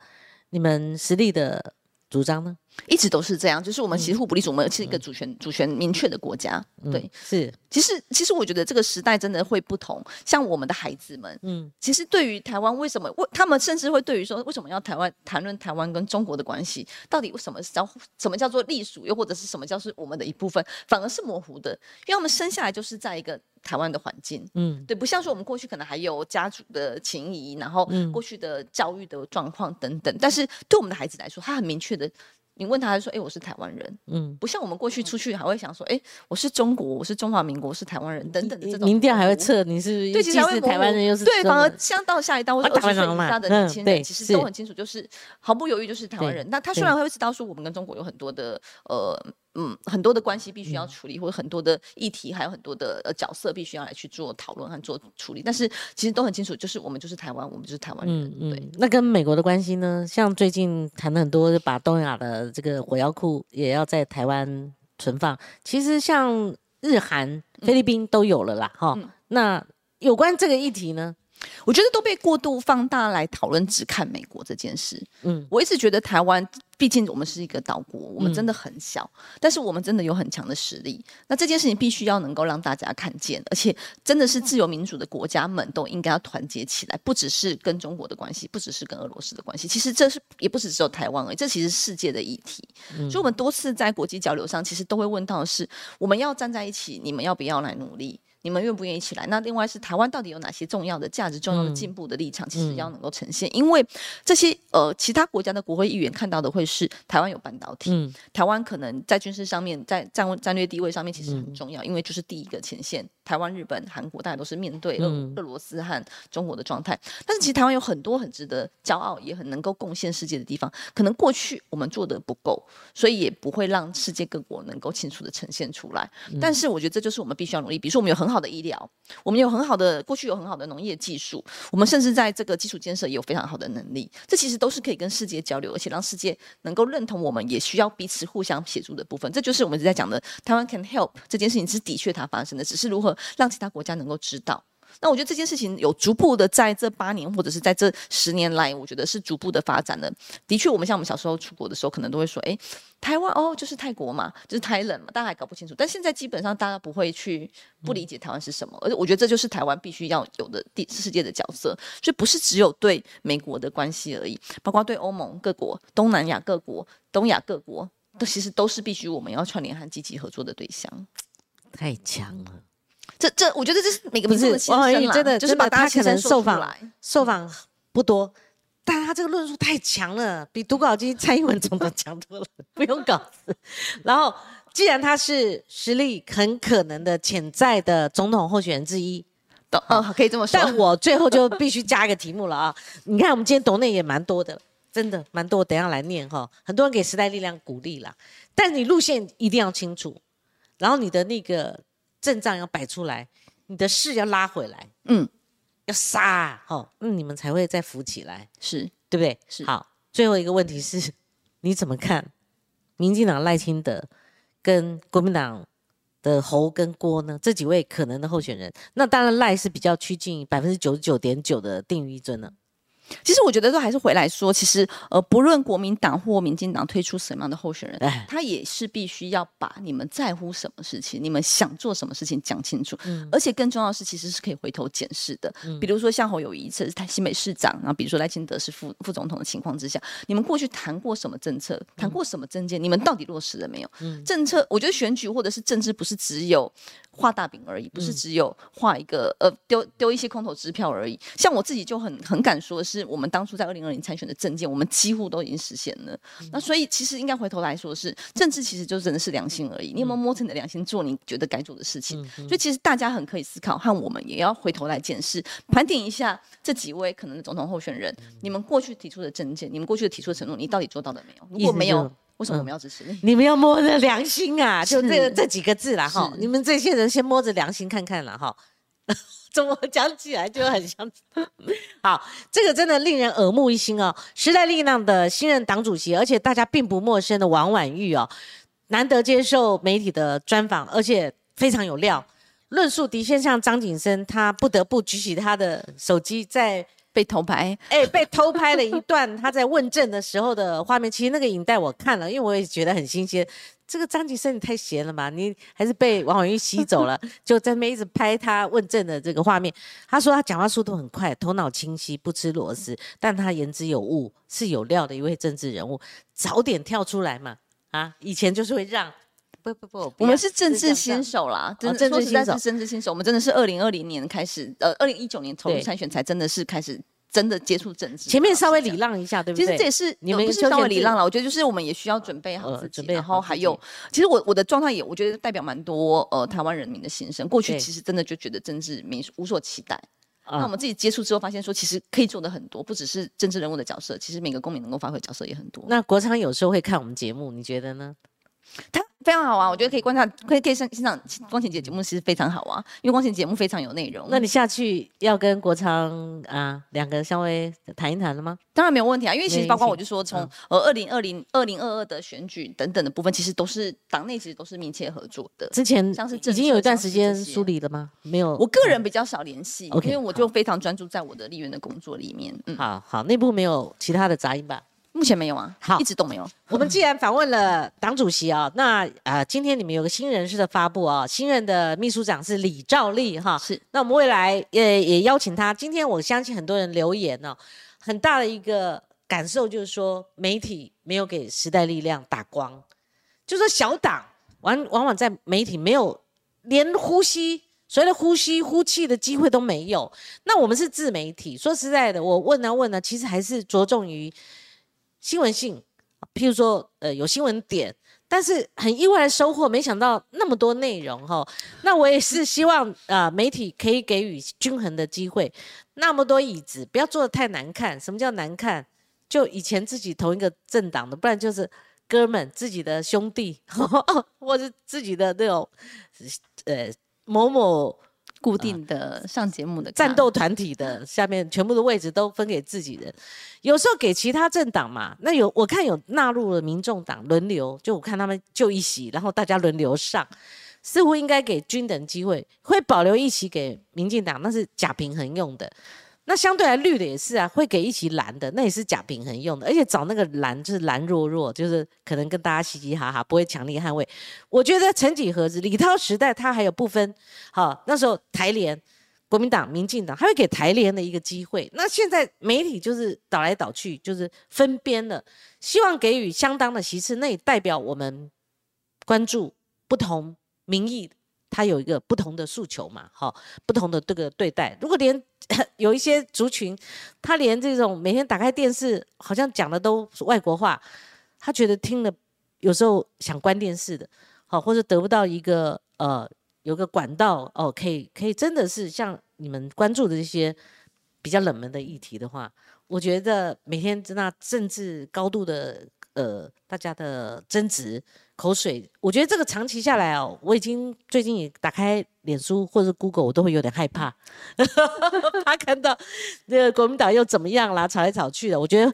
你们实力的主张呢？一直都是这样，就是我们其嗯。实互不隶属，我们是一个主权主权明确的国家。对，是，其实其实我觉得这个时代真的会不同，像我们的孩子们，嗯。其实对于台湾为什么，为他们甚至会对于说为什么要台湾谈论台湾跟中国的关系，到底为什么是叫什么叫做隶属，又或者是什么叫是我们的一部分，反而是模糊的，因为他们生下来就是在一个台湾的环境。嗯。对，不像说我们过去可能还有家族的情谊，然后嗯。过去的教育的状况等等，但是对我们的孩子来说，他很明确的，你问他，他说：“哎、我是台湾人。”嗯，不像我们过去出去还会想说：“哎、我是中国，我是中华民国，我是台湾人等等的这种。”民调还会。测你是对，其实是台湾人又是对，反而像到下一代或者啊二十岁以下的年轻人，其实都很清楚，就是毫不犹豫就是台湾人。那他虽然会知道说我们跟中国有很多的呃嗯很多的关系必须要嗯处理，或者很多的议题，还有很多的呃角色必须要来去做讨论和做处理，但是其实都很清楚，就是我们就是台湾，我们就是台湾人。嗯对，嗯，那跟美国的关系呢？像最近谈了很多，把东亚的这个火药库也要在台湾存放。其实像日韩、菲律宾都有了啦，哈、嗯那有关这个议题呢？我觉得都被过度放大来讨论，只看美国这件事。嗯我一直觉得台湾，毕竟我们是一个岛国，我们真的很小，但是我们真的有很强的实力。那这件事情必须要能够让大家看见，而且真的是自由民主的国家们都应该要团结起来，不只是跟中国的关系，不只是跟俄罗斯的关系，其实这是也不是只有台湾而已，这其实是世界的议题。所以，我们多次在国际交流上，其实都会问到的是：我们要站在一起，你们要不要来努力？你们愿不愿意一起来？那另外是台湾到底有哪些重要的价值、重要的进步的立场，其实要能够呈现。因为这些呃其他国家的国会议员看到的会是台湾有半导体，嗯台湾可能在军事上面，在战战略地位上面其实很重要，因为就是第一个前线。台湾、日本、韩国大家都是面对俄罗斯和中国的状态，但是其实台湾有很多很值得骄傲，也很能够贡献世界的地方。可能过去我们做的不够，所以也不会让世界各国能够清楚的呈现出来。但是我觉得这就是我们必须要努力。比如说，我们有很很好的医疗，我们有很好的过去有很好的农业技术，我们甚至在这个基础建设也有非常好的能力。这其实都是可以跟世界交流，而且让世界能够认同我们，也需要彼此互相协助的部分。这就是我们一直在讲的台湾 can help 这件事情是的确它发生的，只是如何让其他国家能够知道。那我觉得这件事情有逐步的在这八年或者是在这十年来，我觉得是逐步的发展的。的确，我们像我们小时候出国的时候，可能都会说，哎，台湾哦，就是泰国嘛，就是台冷嘛，大家还搞不清楚。但现在基本上大家不会去不理解台湾是什么，而且我觉得这就是台湾必须要有的第世界的角色。所以不是只有对美国的关系而已，包括对欧盟各国、东南亚各国、东亚各国，都其实都是必须我们要串联和积极合作的对象。太强了。这这，我觉得这是每个不是民众的心王婉声啦，玉真的就是把他可大家可能受访。受访不多，但他这个论述太强了，比读稿机蔡英文总统强多了，不用稿子。然后，既然他是实力很可能的潜在的总统候选人之一，懂哦，可以这么说。但我最后就必须加一个题目了啊！你看，我们今天懂内也蛮多的，真的蛮多，等一下来念哈。很多人给时代力量鼓励啦，但你路线一定要清楚，然后你的那个阵仗要摆出来，你的势要拉回来，嗯，要杀哈，那你们才会再扶起来，是对不对？是好，最后一个问题是，你怎么看民进党赖清德跟国民党的侯跟郭呢？这几位可能的候选人，那当然赖是比较趋近百分之九十九点九的定于一尊了。其实我觉得都还是回来说，其实呃，不论国民党或民进党推出什么样的候选人哎，他也是必须要把你们在乎什么事情，你们想做什么事情讲清楚。嗯而且更重要的是，其实是可以回头检视的。比如说像侯友谊这是台新北市长，然后比如说赖清德是副副总统的情况之下，你们过去谈过什么政策，谈过什么政见，你们到底落实了没有？政策，我觉得选举或者是政治不是只有画大饼而已，不是只有画一个呃丢丢一些空头支票而已。像我自己就很很敢说的是，我们当初在二零二零参选的政见，我们几乎都已经实现了。那所以其实应该回头来说是，政治其实就真的是良心而已。你有没有摸着你的良心做你觉得该做的事情？所以其实大家很可以思考，和我们也要回头来检视，盘点一下这几位可能的总统候选人，你们过去提出的政见，你们过去的提出的承诺，你到底做到了没有？如果没有为什么我们要支持你？你们要摸着良心啊，就这这几个字啦哈。你们这些人先摸着良心看看了哈。怎么讲起来就很像？好，这个真的令人耳目一新哦。时代力量的新任党主席，而且大家并不陌生的王婉玉哦，难得接受媒体的专访，而且非常有料，论述的确像张景生，他不得不举起他的手机在被偷拍，哎，被偷拍了一段他在问政的时候的画面。其实那个影带我看了，因为我也觉得很新鲜。这个张吉生你太闲了嘛，你还是被王婉玉吸走了，就在那边一直拍他问政的这个画面。他说他讲话速度很快，头脑清晰，不吃螺丝，但他言之有物，是有料的一位政治人物。早点跳出来嘛，啊，以前就是会让。不不不，我们是政治新手啦，真的，政治新手，政治新手。我们真的是二零二零年开始，呃，二零一九年投入参选，才真的是开始真的接触政治。前面稍微礼让一下，对不对？其实这也是你们不是稍微礼让了，我觉得就是我们也需要准备好自己，然后还有，其实我我的状态也，我觉得代表蛮多呃台湾人民的心声。过去其实真的就觉得政治没无所期待，那我们自己接触之后发现说，其实可以做的很多，不只是政治人物的角色，其实每个公民能够发挥角色也很多。那国昌有时候会看我们节目，你觉得呢？他。非常好啊，我觉得可以观察，可以可以欣欣赏光晴姐节目，其实非常好啊，因为光晴节目非常有内容。那你下去要跟国昌啊两个稍微谈一谈了吗？当然没有问题啊，因为其实包括我就说从呃二零二零二零二二的选举等等的部分，其实都是党内其实都是密切合作的。之前像是已经有一段时间梳理了吗？没有，我个人比较少联系，因为我就非常专注在我的立院的工作里面。嗯，好好，内部没有其他的杂音吧？目前没有啊，好，一直都没有。我们既然访问了党主席啊，那啊，今天你们有个新人事的发布啊，新任的秘书长是李兆利哈，是。那我们未来也也邀请他。今天我相信很多人留言呢，很大的一个感受就是说，媒体没有给时代力量打光，就说小党往往往在媒体没有连呼吸，所谓的呼吸呼气的机会都没有。那我们是自媒体，说实在的，我问啊问啊，其实还是着重于。新闻性，譬如说，呃，有新闻点，但是很意外的收获，没想到那么多内容哈。那我也是希望啊，媒体可以给予均衡的机会。那么多椅子，不要做的太难看。什么叫难看？就以前自己同一个政党的，不然就是哥们、自己的兄弟，或者自己的那种，呃，某某。固定的上节目的战斗团体的下面全部的位置都分给自己人，有时候给其他政党嘛。那有我看有纳入了民众党轮流，就我看他们就一席，然后大家轮流上，似乎应该给均等机会，会保留一席给民进党，那是假平衡用的。那相对来绿的也是啊，会给一起蓝的，那也是假平衡用的，而且找那个蓝就是蓝弱弱，就是可能跟大家嘻嘻哈哈，不会强力捍卫。我觉得曾几何时，李涛时代他还有不分，好那时候台联、国民党、民进党，他会给台联的一个机会。那现在媒体就是倒来倒去，就是分边了，希望给予相当的席次，那也代表我们关注不同民意。他有一个不同的诉求嘛，哈，不同的这个对待。如果连 有一些族群，他连这种每天打开电视，好像讲的都是外国话，他觉得听了有时候想关电视的，好，或者得不到一个呃有个管道哦，可以可以真的是像你们关注的这些比较冷门的议题的话，我觉得每天那政治高度的呃大家的争执。口水，我觉得这个长期下来哦，我已经最近也打开脸书或者 Google，我都会有点害怕，怕看到那个国民党又怎么样啦，吵来吵去的，我觉得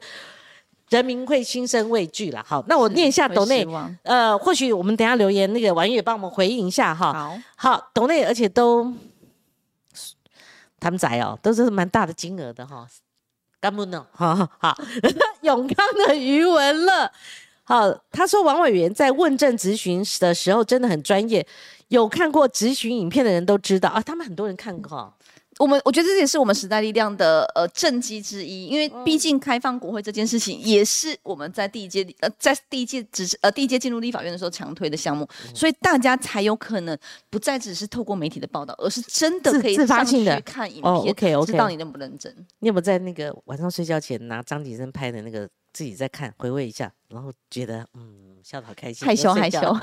人民会心生畏惧啦。好，那我念一下董内，呃，或许我们等下留言，那个王月帮我们回应一下哈。好，好，董内，而且都 他们仔哦，都是蛮大的金额的哈。干不能，好好，永康的余文乐。好，他说王委员在问政咨询的时候真的很专业，有看过咨询影片的人都知道啊，他们很多人看过。我们我觉得这也是我们时代力量的呃政绩之一，因为毕竟开放国会这件事情也是我们在第一届呃在第一届只是呃第一届进入立法院的时候强推的项目，所以大家才有可能不再只是透过媒体的报道，而是真的可以自发性的看影片 ok 我，知道你认不认真。你有没有在那个晚上睡觉前拿张景生拍的那个？自己在看回味一下，然后觉得嗯笑得好开心，害羞 害羞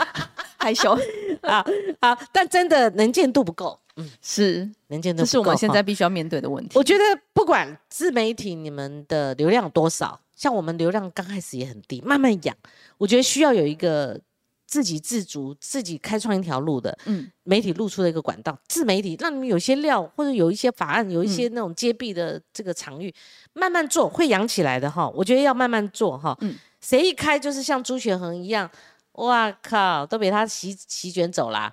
害羞啊啊！但真的能见度不够，嗯，是能见度，这是我们现在必须要面对的问题。我觉得不管自媒体你们的流量多少，像我们流量刚开始也很低，慢慢养，我觉得需要有一个。自给自足，自己开创一条路的，嗯，媒体露出的一个管道，自媒体让你们有些料，或者有一些法案，有一些那种揭弊的这个场域，慢慢做会养起来的哈。我觉得要慢慢做哈。嗯，谁一开就是像朱学恒一样，哇靠，都被他席席卷走啦。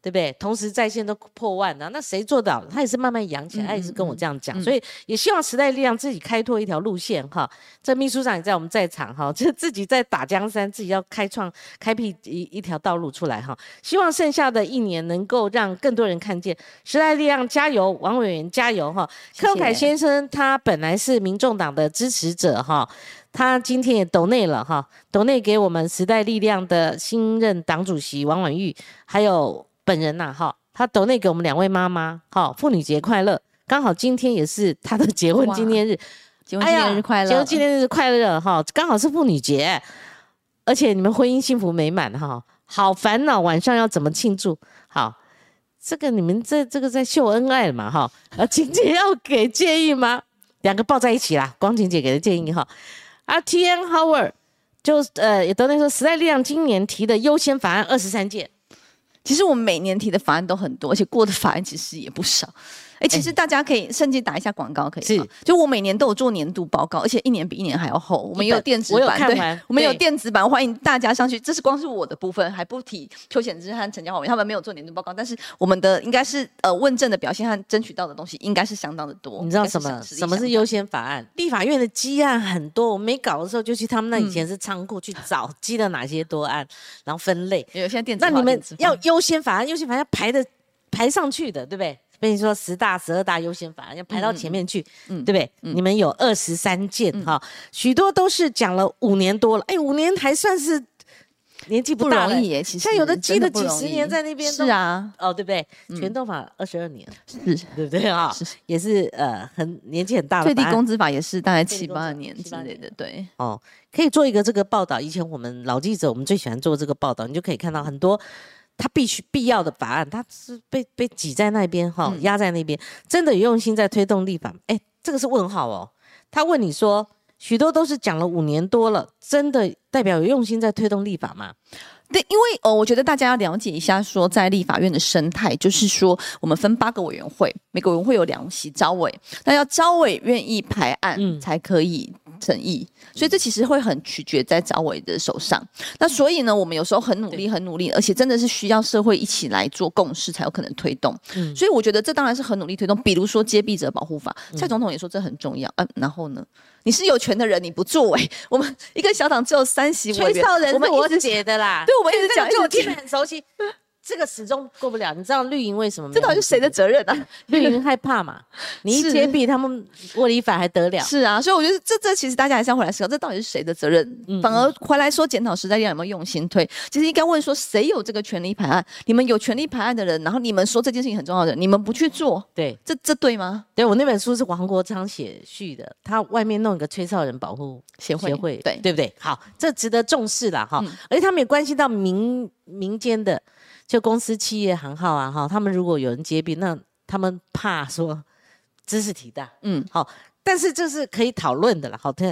对不对？同时在线都破万了，那谁做到？他也是慢慢养起来，他也是跟我这样讲，所以也希望时代力量自己开拓一条路线哈。这秘书长也在我们在场哈，就自己在打江山，自己要开创、开辟一一条道路出来哈。希望剩下的一年能够让更多人看见时代力量加油，王委员加油哈。柯凯先生他本来是民众党的支持者哈。他今天也抖内了哈，抖内给我们时代力量的新任党主席王婉玉，还有本人呐哈，他抖内给我们两位妈妈，哈，妇女节快乐，刚好今天也是他的结婚纪念日，结婚纪念日快乐，结婚纪念日快乐哈，刚好是妇女节，而且你们婚姻幸福美满哈，好烦恼晚上要怎么庆祝？好，这个你们这这个在秀恩爱嘛哈，啊，晴姐要给建议吗？两个抱在一起啦，光晴姐给的建议哈。啊，T N Howard 就呃也都在说，时代力量今年提的优先法案二十三件，其实我们每年提的法案都很多，而且过的法案其实也不少。哎，其实大家可以甚至打一下广告，可以是。就我每年都有做年度报告，而且一年比一年还要厚。我们有电子版，对，我们有电子版，欢迎大家上去。这是光是我的部分，还不提邱显之和陈家华他们没有做年度报告，但是我们的应该是呃问政的表现和争取到的东西应该是相当的多。你知道什么？什么是优先法案？立法院的积案很多，我没搞的时候就去他们那以前是仓库去找积了哪些多案，然后分类。有现在电子，那你们要优先法案，优先法案要排的排上去的，对不对？跟你说，十大、十二大优先法案要排到前面去，对不对？你们有二十三件哈，许多都是讲了五年多了，哎，五年还算是年纪不容易耶。其实像有的记了几十年在那边，是啊，哦，对不对？全动法二十二年，是，对不对啊？也是呃，很年纪很大。最低工资法也是大概七八年之类的，对。哦，可以做一个这个报道。以前我们老记者，我们最喜欢做这个报道，你就可以看到很多。他必须必要的法案，他是被被挤在那边哈，压在那边，真的有用心在推动立法？哎，这个是问号哦。他问你说，许多都是讲了五年多了，真的代表有用心在推动立法吗？对，因为呃，我觉得大家要了解一下，说在立法院的生态，就是说我们分八个委员会，每个委员会有两席招委，那要招委愿意排案才可以。诚意，所以这其实会很取决在招委的手上。那所以呢，我们有时候很努力，很努力，而且真的是需要社会一起来做共识，才有可能推动。所以我觉得这当然是很努力推动。比如说揭弊者保护法，蔡总统也说这很重要。嗯，然后呢，你是有权的人，你不作为，我们一个小党只有三席委员，我们一直写的啦。对，我们一直讲，就我听得很熟悉。这个始终过不了，你知道绿营为什么？这到底是谁的责任啊？绿营害怕嘛？你一揭弊，他们窝里反还得了？是啊，所以我觉得这这其实大家还是要回来思考，这到底是谁的责任？反而回来说检讨时代力量有没有用心推？其实应该问说，谁有这个权利排案？你们有权利排案的人，然后你们说这件事情很重要的，你们不去做，对，这这对吗？对我那本书是王国昌写序的，他外面弄一个吹哨人保护协会，对对不对？好，这值得重视了哈，而且他们也关系到民民间的。就公司、企业、行号啊，哈，他们如果有人揭弊，那他们怕说知识体大，嗯，好，但是这是可以讨论的了，好，这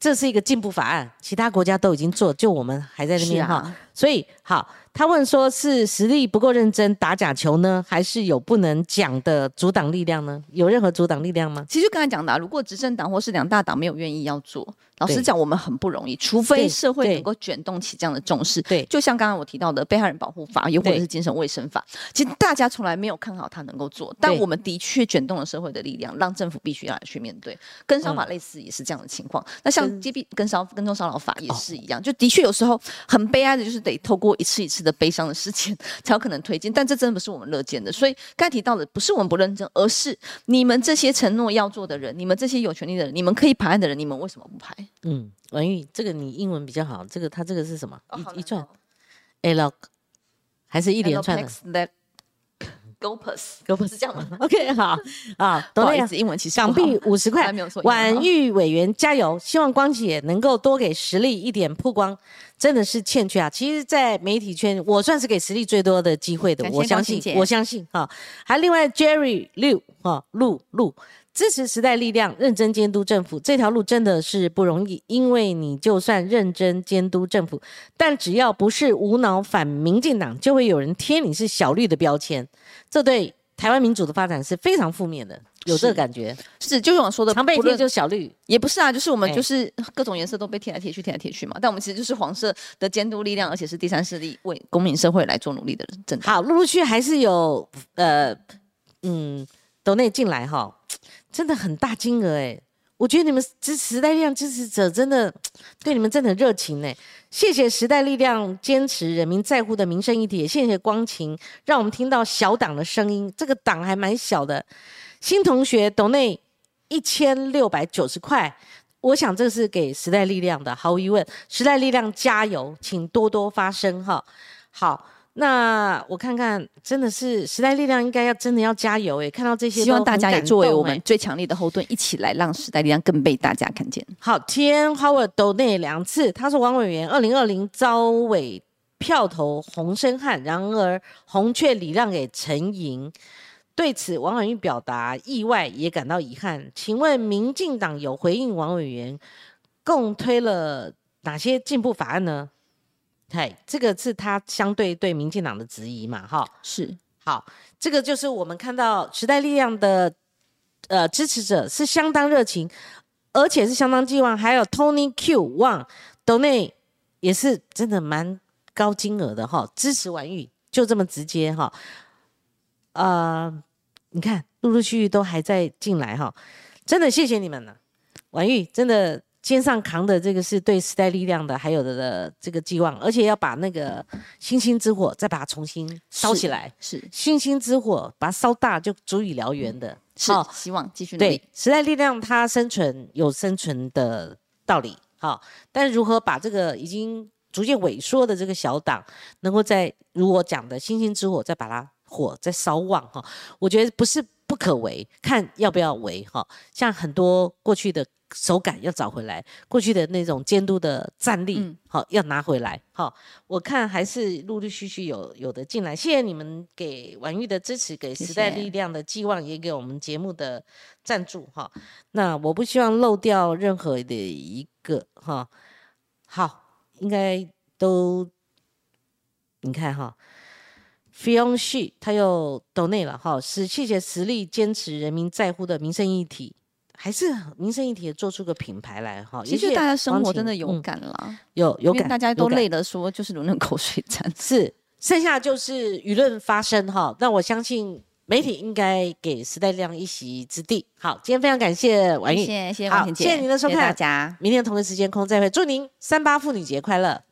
这是一个进步法案，其他国家都已经做，就我们还在那边哈，所以好，他问说是实力不够认真打假球呢，还是有不能讲的阻挡力量呢？有任何阻挡力量吗？其实刚才讲的，如果执政党或是两大党没有愿意要做。老实讲，我们很不容易，除非社会能够卷动起这样的重视。对，就像刚刚我提到的被害人保护法，又或者是精神卫生法，其实大家从来没有看好他能够做，但我们的确卷动了社会的力量，让政府必须要来去面对。跟骚法类似也是这样的情况。那像 G B 跟骚跟踪骚扰法也是一样，就的确有时候很悲哀的，就是得透过一次一次的悲伤的事件，才有可能推进。但这真的不是我们乐见的。所以该提到的不是我们不认真，而是你们这些承诺要做的人，你们这些有权利的人，你们可以排案的人，你们为什么不排？嗯。文玉，这个你英文比较好，这个它这个是什么？一一串，a log，还是一连串的？Gopus，Gopus 是这样吗？OK，好 啊，不好意思，英文其实港币五十块，婉玉委员加油，希望光姐能够多给实力一点曝光，真的是欠缺啊。其实，在媒体圈，我算是给实力最多的机会的，我相信，我相信哈。还另外 Jerry 六哈陆陆。支持时代力量，认真监督政府，这条路真的是不容易。因为你就算认真监督政府，但只要不是无脑反民进党，就会有人贴你是小绿的标签，这对。台湾民主的发展是非常负面的，有这个是感觉。是就像我说的，常被贴就是小绿，也不是啊，就是我们哎就是 各种颜色都被贴来贴去，贴来贴去嘛。但我们其实就是黄色的监督力量，而且是第三势力为公民社会来做努力的政党。好，陆陆续续还是有呃嗯，斗内进来哈，真的很大金额哎。我觉得你们支持时代力量支持者真的 对你们真的很热情呢。谢谢时代力量坚持人民在乎的民生议题，谢谢光晴让我们听到小党的声音。这个党还蛮小的。新同学斗内一千六百九十块，我想这是给时代力量的，毫无疑问，时代力量加油，请多多发声哈。好，那我看看，真的是时代力量应该要真的要加油诶，看到这些希望大家也作为我们最强力的后盾，一起来让时代力量更被大家看见。好，T.N. Howard 斗内两次，他是王委员二零二零招委票投洪生汉，然而红却礼让给陈莹。对此，王婉玉表达意外，也感到遗憾。请问民进党有回应王委员共推了哪些进步法案呢？嗨，这个是他相对对民进党的质疑嘛？哈，是好，这个就是我们看到时代力量的呃支持者是相当热情，而且是相当寄望，还有 Tony Q 旺 Donate 也是真的蛮高金额的哈，支持玩玉就这么直接哈，呃，你看陆陆续续都还在进来哈，真的谢谢你们了，婉玉真的。肩上扛的这个是对时代力量的，还有的的这个寄望，而且要把那个星星之火再把它重新烧起来，是星星之火把它烧大就足以燎原的。是好，希望继续努对。，时代力量它生存有生存的道理，好，但是如何把这个已经逐渐萎缩的这个小党，能够在如我讲的星星之火再把它火再烧旺哈，我觉得不是不可为，看要不要为哈。像很多过去的手感要找回来，过去的那种监督的战力，嗯好、要拿回来。好，我看还是陆陆续续有有的进来，谢谢你们给婉玉的支持，给时代力量的寄望，也给我们节目的赞助哈。那我不希望漏掉任何的一个哈。好，应该都你看哈。f i o n She 他又抖内了哈，是谢谢实力坚持人民在乎的民生议题，还是民生议题做出个品牌来哈。其实大家生活真的有嗯感啦，有有感，大家都累了，说就是流那口水战。是，剩下就是舆论发声哈。那我相信媒体应该给时代力量一席之地。好，今天非常感谢婉玉，谢谢谢谢王婷姐，谢谢您的收谢谢大看家。明天同一时间空再会，祝您三八妇女节快乐。